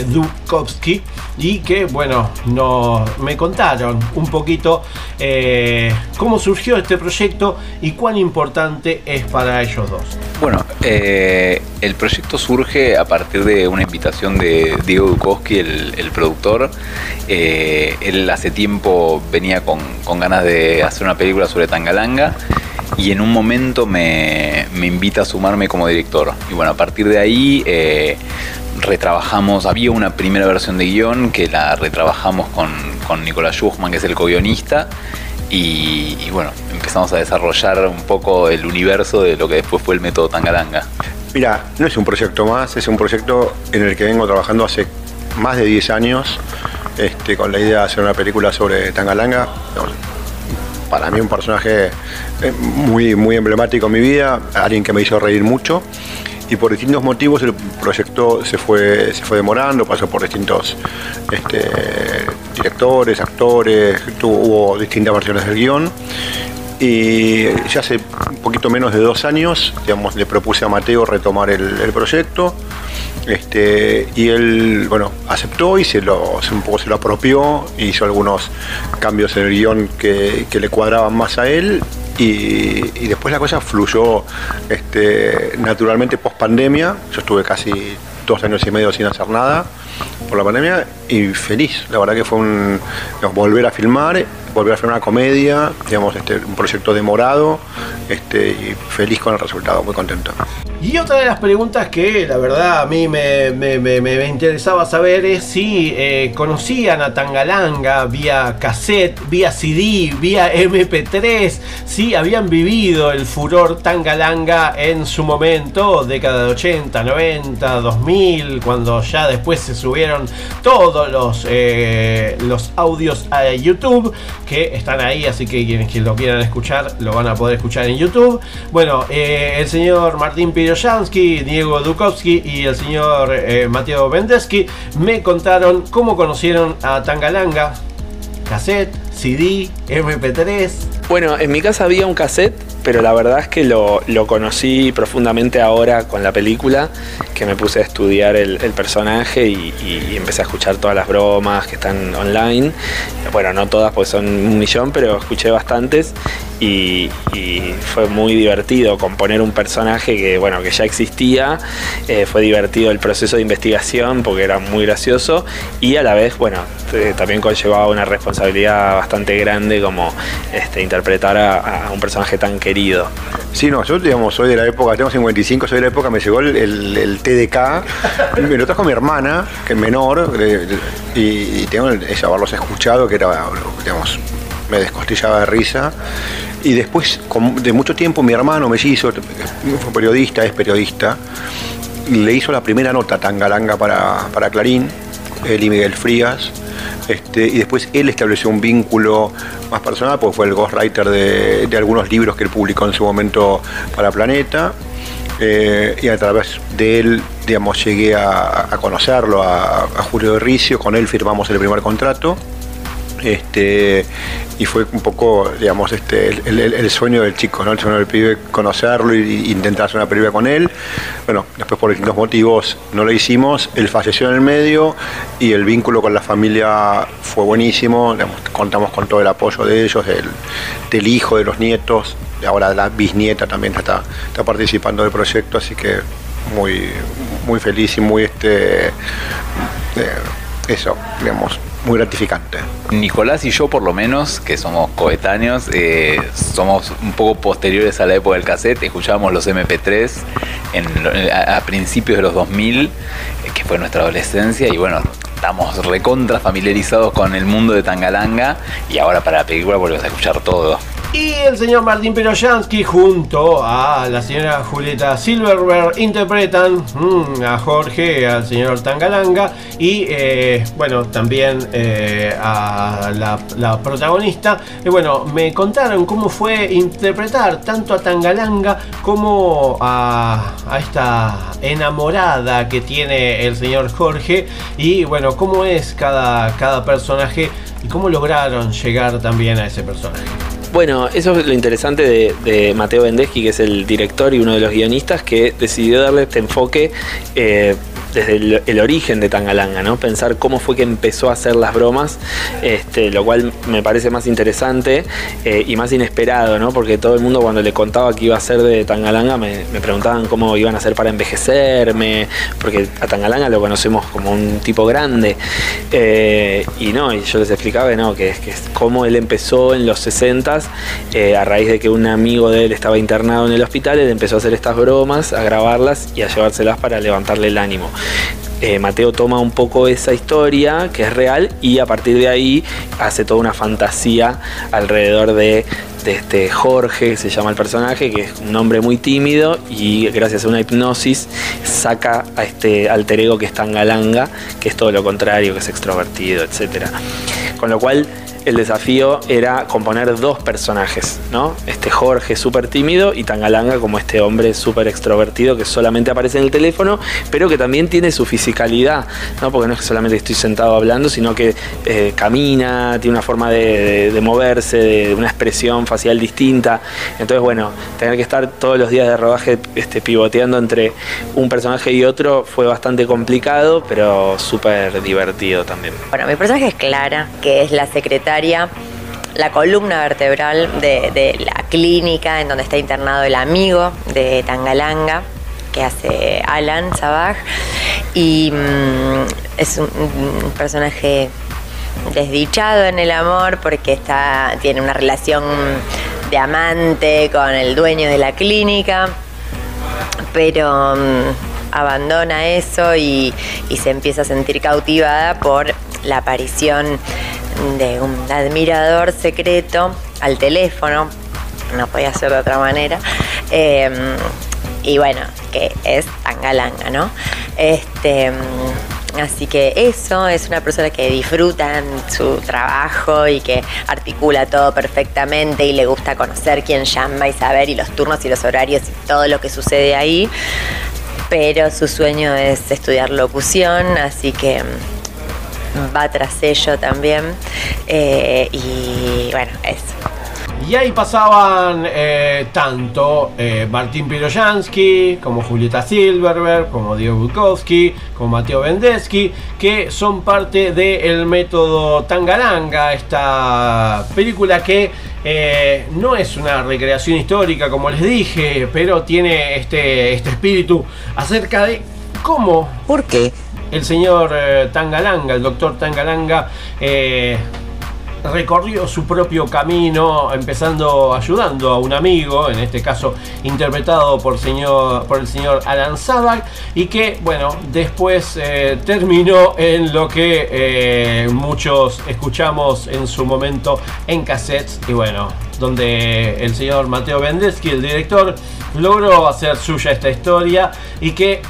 Dukowski y que bueno no, me contaron un poquito eh, cómo surgió este proyecto y cuán importante es para ellos dos. Bueno, eh, el proyecto surge a partir de una invitación de Diego Dukowski, el, el productor. Eh, él hace tiempo venía con, con ganas de hacer una película sobre Tangalanga y en un momento me, me invita a sumarme como director. Y bueno, a partir de ahí retrabajamos, había una primera versión de guion que la retrabajamos con, con Nicolás Schuchman, que es el co-guionista. Y, y bueno, empezamos a desarrollar un poco el universo de lo que después fue el método Tangalanga. Mira, no es un proyecto más, es un proyecto en el que vengo trabajando hace más de 10 años, este, con la idea de hacer una película sobre Tangalanga. Para mí un personaje eh, muy, muy emblemático en mi vida, alguien que me hizo reír mucho. Y por distintos motivos el proyecto se fue, se fue demorando, pasó por distintos este, directores, actores, hubo distintas versiones del guion. Y ya hace un poquito menos de dos años, le propuse a Mateo retomar el, proyecto. Este, y él, bueno, aceptó y se lo, un poco se lo apropió, hizo algunos cambios en el guion que, que le cuadraban más a él y, después la cosa fluyó este, naturalmente post pandemia. Yo estuve casi dos años y medio sin hacer nada por la pandemia y feliz. La verdad que fue un volver a filmar, volver a filmar una comedia, digamos, este, un proyecto demorado este, y feliz con el resultado, muy contento. Y otra de las preguntas que la verdad a mí me, me- me- me interesaba saber es si eh, conocían a Tangalanga vía cassette, vía CD, vía MP3, si habían vivido el furor Tangalanga en su momento, década de 80, 90, 2000, cuando ya después se subieron todos los, eh, los audios a YouTube que están ahí, así que quienes lo quieran escuchar lo van a poder escuchar en YouTube. Bueno, eh, el señor Martín Piroyansky, Diego Dukowski y el señor eh, Mateo Vendeski me contaron cómo conocieron a Tangalanga. Cassette, CD, MP3. Bueno, en mi casa había un cassette, pero la verdad es que lo, lo conocí profundamente ahora con la película, que me puse a estudiar el, personaje y, empecé a escuchar todas las bromas que están online. Bueno, no todas porque son un millón, pero escuché bastantes y, fue muy divertido componer un personaje que, bueno, que ya existía. Eh, fue divertido el proceso de investigación porque era muy gracioso y a la vez, bueno, también conllevaba una responsabilidad bastante grande como este, interpretar a, a un personaje tan querido. Sí, no, yo digamos, soy de la época, tengo 55, soy de la época, me llegó el, el- el TDK, me lo trajo mi hermana, que es menor, eh, y, y tengo el, ella haberlos escuchado, que era, digamos, me descostillaba de risa. Y después, de mucho tiempo, mi hermano mellizo, fue periodista, es periodista, le hizo la primera nota Tangalanga para, para Clarín, él y Miguel Frías. Este, y después él estableció un vínculo más personal, porque fue el ghostwriter de, de algunos libros que él publicó en su momento para Planeta. Eh, y a través de él, digamos, llegué a, conocerlo, a, a Julio de Ricio, con él firmamos el primer contrato. Este, y fue un poco, digamos, este, el, sueño del chico, ¿no? el sueño del pibe, conocerlo y intentar hacer una película con él. Bueno, después por distintos motivos no lo hicimos, él falleció en el medio y el vínculo con la familia fue buenísimo, contamos con todo el apoyo de ellos, del, del hijo, de los nietos, y ahora la bisnieta también está, está participando del proyecto, así que muy, muy feliz y muy, este, eh, eso, digamos, muy gratificante. Nicolás y yo, por lo menos, que somos coetáneos, eh, somos un poco posteriores a la época del cassette, escuchábamos los MP3 en lo- a, a principios de los 2000, eh, que fue nuestra adolescencia, y bueno, estamos recontra familiarizados con el mundo de Tangalanga, y ahora para la película volvemos a escuchar todo. Y el señor Martín Peroyansky junto a la señora Julieta Silverberg interpretan mm, a Jorge, al señor Tangalanga y eh, bueno, también eh, a la, la protagonista. Y bueno, me contaron cómo fue interpretar tanto a Tangalanga como a, a esta enamorada que tiene el señor Jorge y bueno, cómo es cada, cada personaje y cómo lograron llegar también a ese personaje. Bueno, eso es lo interesante de, Mateo Vendeski, que es el director y uno de los guionistas, que decidió darle este enfoque eh, desde el, origen de Tangalanga, ¿no? Pensar cómo fue que empezó a hacer las bromas, este, lo cual me parece más interesante eh, y más inesperado, ¿no? Porque todo el mundo cuando le contaba que iba a ser de Tangalanga me, preguntaban cómo iban a hacer para envejecerme, porque a Tangalanga lo conocemos como un tipo grande. Eh, y no, y yo les explicaba no, que es, que cómo él empezó en los 60 a raíz de que un amigo de él estaba internado en el hospital, él empezó a hacer estas bromas, a grabarlas y a llevárselas para levantarle el ánimo. Eh, Mateo toma un poco esa historia que es real y a partir de ahí hace toda una fantasía alrededor de, este Jorge, se llama el personaje, que es un hombre muy tímido y gracias a una hipnosis saca a este alter ego que es Tangalanga, que es todo lo contrario, que es extrovertido, etc. Con lo cual el desafío era componer dos personajes, ¿no? Este Jorge súper tímido y Tangalanga como este hombre súper extrovertido que solamente aparece en el teléfono, pero que también tiene su fisicalidad, ¿no? Porque no es que solamente estoy sentado hablando, sino que eh, camina, tiene una forma de, moverse, de, de una expresión facial distinta. Entonces, bueno, tener que estar todos los días de rodaje este, pivoteando entre un personaje y otro fue bastante complicado, pero súper divertido también. Bueno, mi personaje es Clara, que es la secretaria, la columna vertebral de, la clínica en donde está internado el amigo de Tangalanga, que hace Alan Sabaj. Y mm, es un, personaje desdichado en el amor porque está, tiene una relación de amante con el dueño de la clínica pero mm, abandona eso y se empieza a sentir cautivada por la aparición de un admirador secreto al teléfono, no podía ser de otra manera, eh, y bueno, que es Tangalanga, ¿no? Este, mm, así que eso es una persona que disfruta su trabajo y que articula todo perfectamente y le gusta conocer quién llama y saber y los turnos y los horarios y todo lo que sucede ahí. Pero su sueño es estudiar locución, así que mm, va tras ello también. Eh, y bueno, eso. Y ahí pasaban eh, tanto eh, Martín Piroyansky, como Julieta Silverberg, como Diego Bukowski, como Mateo Vendesky, que son parte del método Tangalanga, esta película que eh, no es una recreación histórica, como les dije, pero tiene este, este espíritu acerca de cómo. ¿Por qué? El señor eh, Tangalanga, el doctor Tangalanga, eh, recorrió su propio camino, empezando ayudando a un amigo, en este caso interpretado por, el señor Alan Sabak, y que, bueno, después eh, terminó en lo que muchos escuchamos en su momento en cassettes, y bueno, donde el señor Mateo Vendesky, el director, logró hacer suya esta historia y que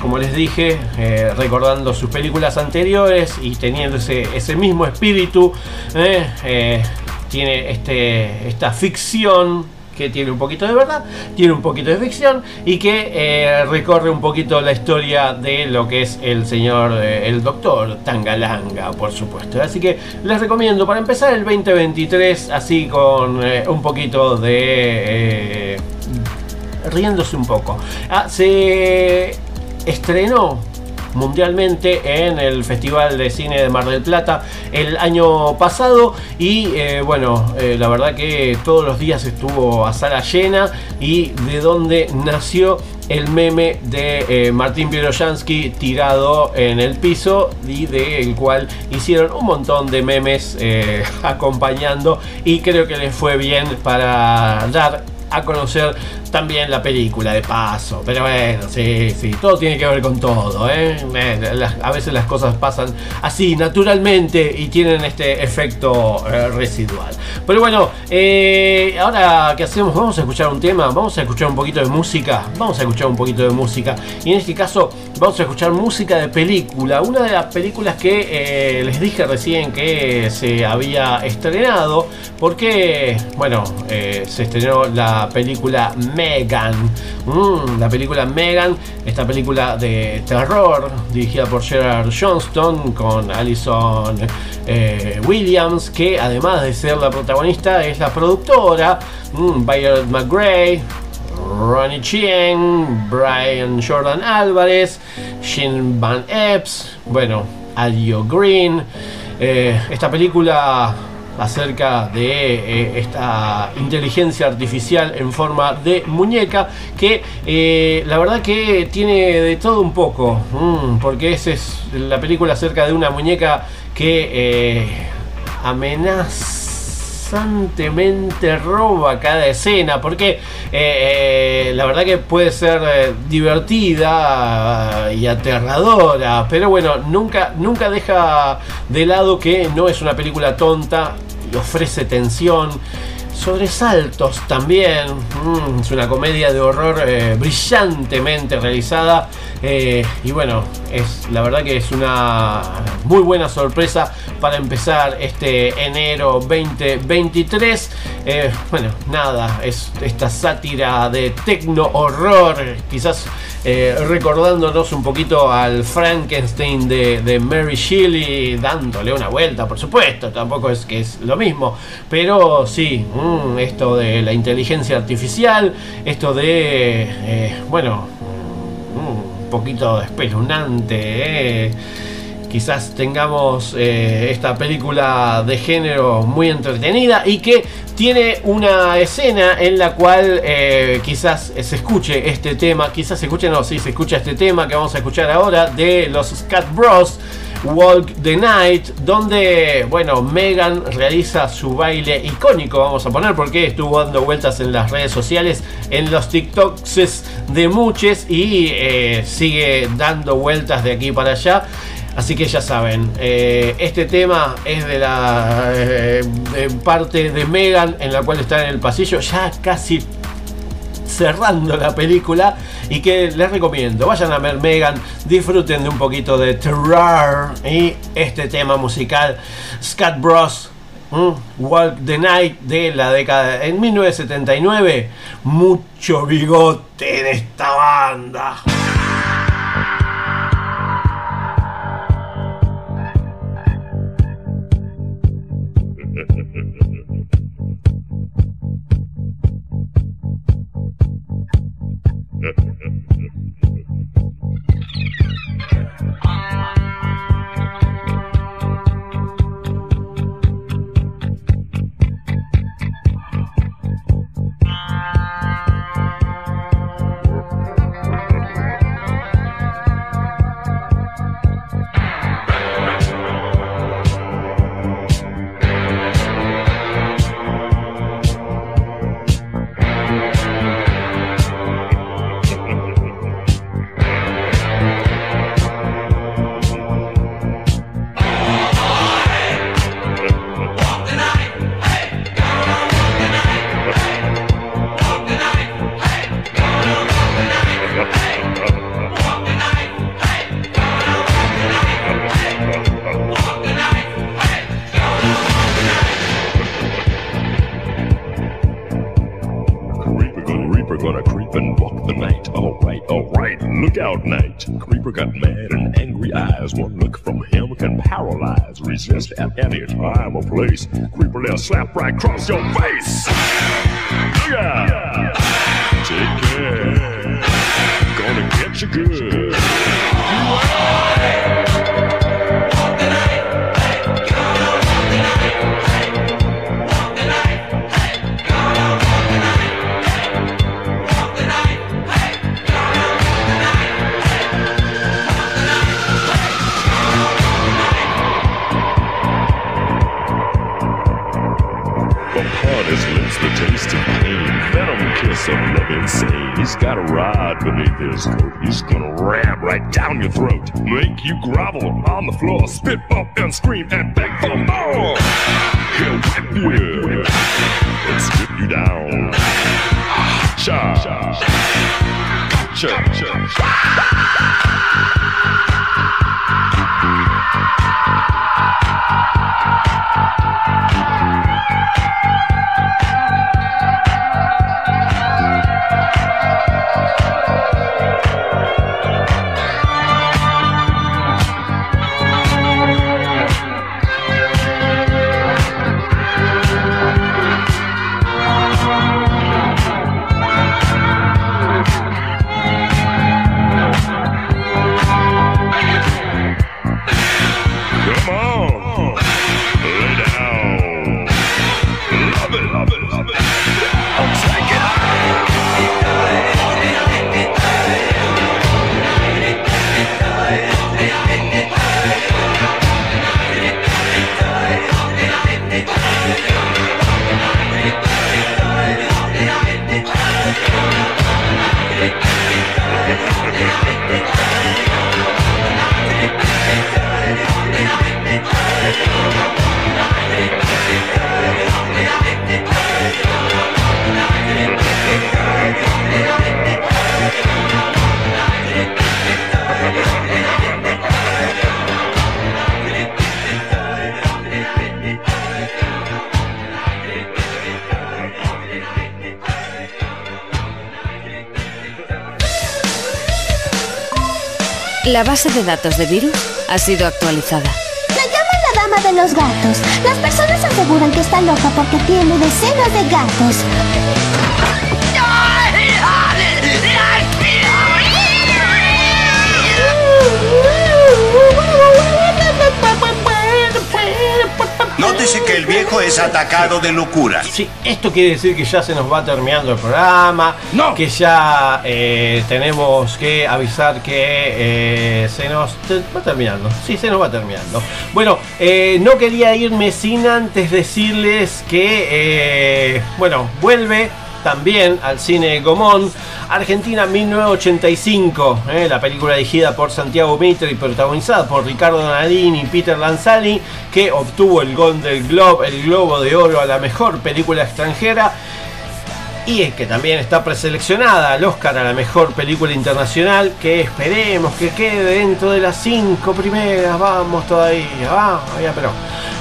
como les dije, eh, recordando sus películas anteriores y teniendo ese, mismo espíritu, eh, eh, tiene este, esta ficción que tiene un poquito de verdad, tiene un poquito de ficción y que recorre un poquito la historia de lo que es el señor, el doctor Tangalanga, por supuesto. Así que les recomiendo para empezar el 2023 así con un poquito de... riéndose un poco. Ah, se estrenó mundialmente en el Festival de Cine de Mar del Plata el año pasado y eh, bueno, eh, la verdad que todos los días estuvo a sala llena y de donde nació el meme de eh, Martín Piroyansky tirado en el piso y del cual hicieron un montón de memes acompañando y creo que les fue bien para dar a conocer también la película de paso. Pero bueno, sí, sí, todo tiene que ver con todo. ¿eh? A veces las cosas pasan así, naturalmente, y tienen este efecto eh, residual. Pero bueno, eh, ahora ¿qué hacemos? Vamos a escuchar un tema, vamos a escuchar un poquito de música, vamos a escuchar un poquito de música. Y en este caso vamos a escuchar música de película. Una de las películas que eh, les dije recién que se había estrenado, porque, bueno, eh, se estrenó la película Megan. Mm, la película Megan, esta película de terror dirigida por Gerard Johnston con Alison eh, Williams, que además de ser la protagonista es la productora, mm, Violet McGray, Ronnie Chien, Brian Jordan Álvarez, Shin Van Epps, bueno, Adio Green. Eh, esta película acerca de eh, esta inteligencia artificial en forma de muñeca que eh, la verdad que tiene de todo un poco mm, porque esa es la película acerca de una muñeca que eh, amenazantemente roba cada escena porque eh, eh, la verdad que puede ser eh, divertida y aterradora pero bueno nunca nunca deja de lado que no es una película tonta y ofrece tensión sobresaltos también. Mm, es una comedia de horror eh, brillantemente realizada. eh, y bueno, es la verdad que es una muy buena sorpresa para empezar este enero 2023. Eh, bueno, nada, es esta sátira de tecno horror, quizás eh, recordándonos un poquito al Frankenstein de, Mary Shelley, dándole una vuelta, por supuesto, tampoco es que es lo mismo, pero sí, mm, esto de la inteligencia artificial, esto de, eh, bueno, mm, un poquito espeluznante, eh. Quizás tengamos eh, esta película de género muy entretenida y que tiene una escena en la cual eh, quizás se escuche este tema, quizás se escuche, no, sí, se escucha este tema que vamos a escuchar ahora de los Scat Bros. Walk the Night, donde, bueno, Megan realiza su baile icónico, vamos a poner, porque estuvo dando vueltas en las redes sociales, en los TikToks de muchos y eh, sigue dando vueltas de aquí para allá. Así que ya saben, eh, este tema es de la eh, de parte de Megan, en la cual está en el pasillo, ya casi cerrando la película y que les recomiendo. Vayan a ver Megan, disfruten de un poquito de terror y este tema musical Scat Bros. Walk the Night de la década en 1979. Mucho bigote en esta banda. Out night. Creeper got mad and angry eyes. One look from him can paralyze. Resist at any time or place. Creeper let slap right across your face. Out! Take care. Gonna get you good. He's got a rod beneath his coat. He's gonna ram right down your throat, make you grovel on the floor, spit up and scream and beg for more. He'll whip you. And strip you down. Cha, La base de datos de virus ha sido actualizada. La llaman la dama de los gatos. Las personas aseguran que está loca porque tiene decenas de gatos. Nótese que el viejo es atacado de locura. Sí, esto quiere decir que ya se nos va terminando el programa. Que ya eh, tenemos que avisar que eh, se nos va terminando. Sí, se nos va terminando. Bueno, eh, no quería irme sin antes decirles que, eh, bueno, vuelve también al cine Gomón. Argentina 1985, eh, la película dirigida por Santiago Mitre y protagonizada por Ricardo Narini y Peter Lanzani, que obtuvo el Golden Globe, el Globo de Oro a la mejor película extranjera y es que también está preseleccionada al Oscar a la mejor película internacional, que esperemos que quede dentro de las cinco primeras, vamos todavía, vamos, todavía, pero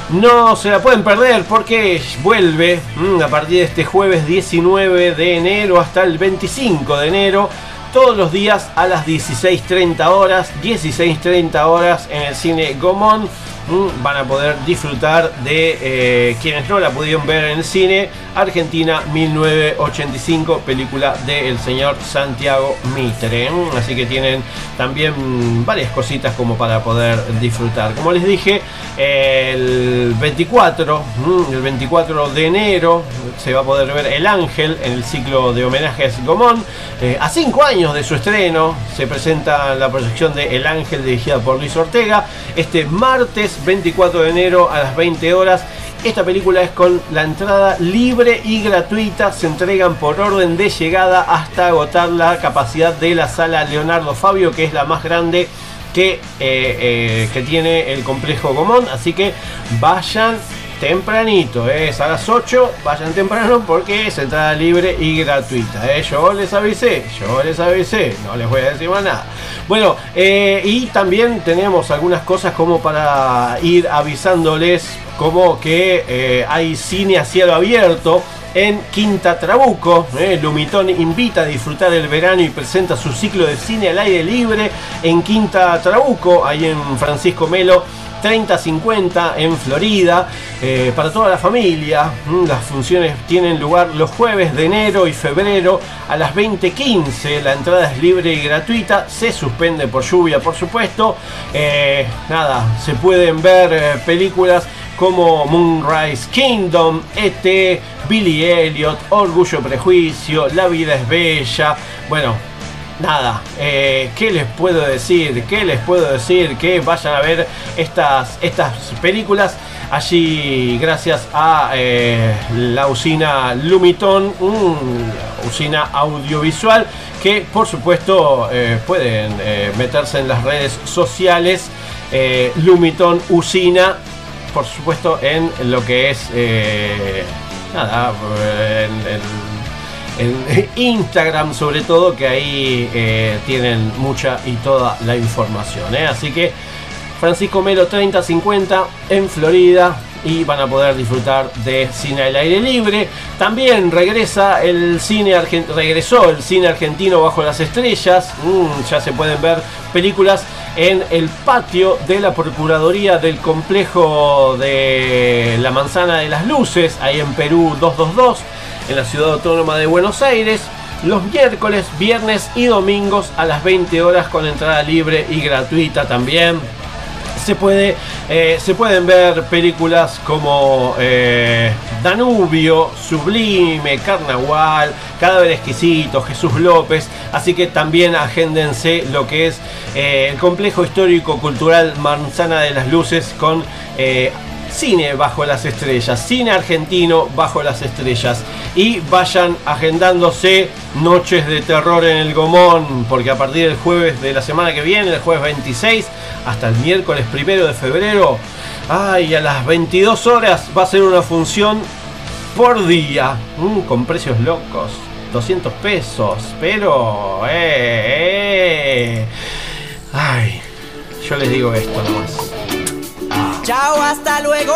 no se la pueden perder porque vuelve mm, a partir de este jueves 19 de enero hasta el 25 de enero. Todos los días a las 16.30 horas, 16.30 horas en el cine Gomón. Van a poder disfrutar de eh, quienes no la pudieron ver en el cine. Argentina 1985, película del señor Santiago Mitre. Así que tienen también varias cositas como para poder disfrutar. Como les dije, el 24, mm, el 24 de enero se va a poder ver El Ángel en el ciclo de homenajes Gomón. Eh, a cinco años de su estreno se presenta la proyección de El Ángel dirigida por Luis Ortega. Este martes 24 de enero a las 20 horas. Esta película es con la entrada libre y gratuita. Se entregan por orden de llegada hasta agotar la capacidad de la sala Leonardo Fabio, que es la más grande que, eh, eh, que tiene el complejo Gomón. Así que vayan tempranito, eh, es a las 8, vayan temprano porque es entrada libre y gratuita. eh. Yo les avisé, yo les avisé, no les voy a decir más nada. Bueno, eh, y también tenemos algunas cosas como para ir avisándoles, como que hay cine a cielo abierto en Quinta Trabuco. Lumitón invita a disfrutar el verano y presenta su ciclo de cine al aire libre en Quinta Trabuco, ahí en Francisco Melo. 30-50 en Florida, eh, para toda la familia. Mm, Las funciones tienen lugar los jueves de enero y febrero a las 20.15. La entrada es libre y gratuita, se suspende por lluvia, por supuesto. Eh, nada, se pueden ver eh, películas como Moonrise Kingdom, ET, Billy Elliot, Orgullo Prejuicio, La vida es bella. Bueno, Nada, eh, ¿qué les puedo decir? ¿Qué les puedo decir? Que vayan a ver estas, estas películas allí gracias a eh, la usina Lumiton, usina audiovisual que por supuesto eh, pueden meterse en las redes sociales Lumiton Usina, por supuesto en lo que es nada, en en Instagram sobre todo, que ahí eh, tienen mucha y toda la información. ¿eh? Así que Francisco Melo 3050 en Florida y van a poder disfrutar de cine al aire libre. También regresa el cine regresó el cine argentino bajo las estrellas. Mm, ya se pueden ver películas en el patio de la Procuraduría del complejo de la Manzana de las Luces, ahí en Perú 222 en la ciudad autónoma de Buenos Aires los miércoles, viernes y domingos a las 20 horas con entrada libre y gratuita también. Se, puede, eh, se pueden ver películas como eh, Danubio, Sublime, Carnaval, Cadáver Exquisito, Jesús López. Así que también agéndense lo que es eh, el complejo histórico cultural Manzana de las Luces con Cine bajo las estrellas, cine argentino bajo las estrellas. Y vayan agendándose noches de terror en el Gomón, porque a partir del jueves de la semana que viene, el jueves 26, hasta el miércoles primero de febrero, ay, a las 22 horas va a ser una función por día, mm, con precios locos. 200 pesos, pero... Eh, eh. Ay, yo les digo esto nomás. Chao, hasta luego.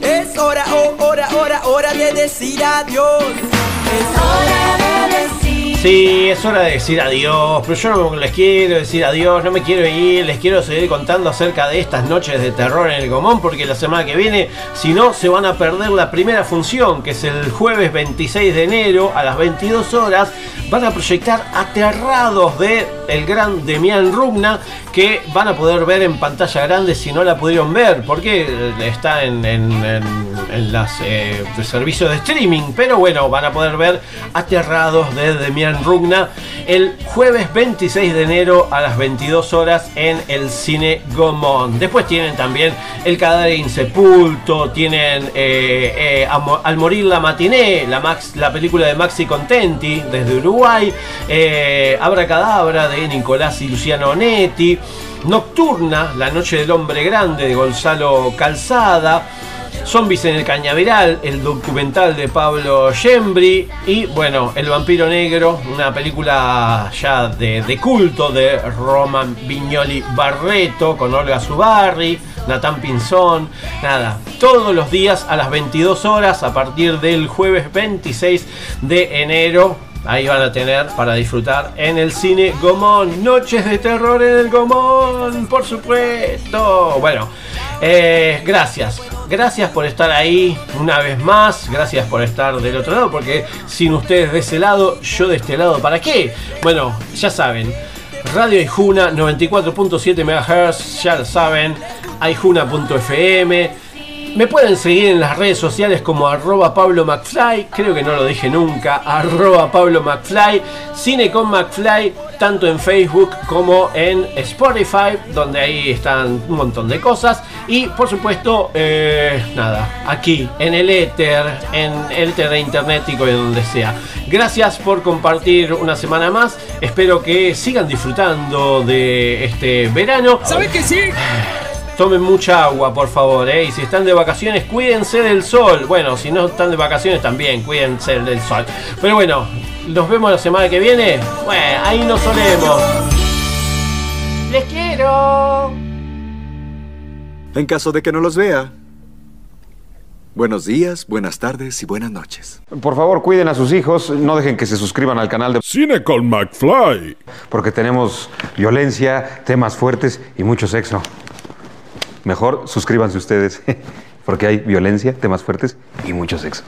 Es hora, oh, hora, hora, hora de decir adiós. Es hora de decir Sí, es hora de decir adiós, pero yo no les quiero decir adiós, no me quiero ir, les quiero seguir contando acerca de estas noches de terror en el Gomón, porque la semana que viene, si no, se van a perder la primera función, que es el jueves 26 de enero a las 22 horas, van a proyectar Aterrados de el gran Demian Rugna, que van a poder ver en pantalla grande si no la pudieron ver, porque está en, en, en- en las eh, servicios de streaming, pero bueno, van a poder ver Aterrados de Demian Rugna el jueves 26 de enero a las 22 horas en el cine Gomón. Después tienen también El cadáver insepulto, tienen eh, eh, Al morir la matiné, la, Max, la película de Maxi Contenti desde Uruguay, eh, Abracadabra de Nicolás y Luciano Onetti, Nocturna, La noche del hombre grande de Gonzalo Calzada, Zombies en el Cañaveral, el documental de Pablo Gembri y bueno, El vampiro negro, una película ya de, de culto de Roman Vignoli Barreto con Olga Zubarri, Natán Pinzón, nada, todos los días a las 22 horas a partir del jueves 26 de enero. Ahí van a tener para disfrutar en el cine Gomón. Noches de terror en el Gomón, por supuesto. Bueno, eh, gracias. Gracias por estar ahí una vez más. Gracias por estar del otro lado. Porque sin ustedes de ese lado, yo de este lado, ¿para qué? Bueno, ya saben. Radio Aijuna 94.7 MHz, ya lo saben. Aijuna.fm. Me pueden seguir en las redes sociales como arroba Pablo McFly, creo que no lo dije nunca, arroba Pablo McFly, Cine con McFly, tanto en Facebook como en Spotify, donde ahí están un montón de cosas. Y por supuesto, eh, nada, aquí en el éter, en el éter de internet y en donde sea. Gracias por compartir una semana más, espero que sigan disfrutando de este verano. ¿Sabes que sí? Tomen mucha agua, por favor, ¿eh? Y si están de vacaciones, cuídense del sol. Bueno, si no están de vacaciones, también cuídense del sol. Pero bueno, nos vemos la semana que viene. Bueno, ahí nos solemos. Les quiero. En caso de que no los vea. Buenos días, buenas tardes y buenas noches. Por favor, cuiden a sus hijos, no dejen que se suscriban al canal de Cine con McFly. Porque tenemos violencia, temas fuertes y mucho sexo. Mejor suscríbanse ustedes, porque hay violencia, temas fuertes y mucho sexo.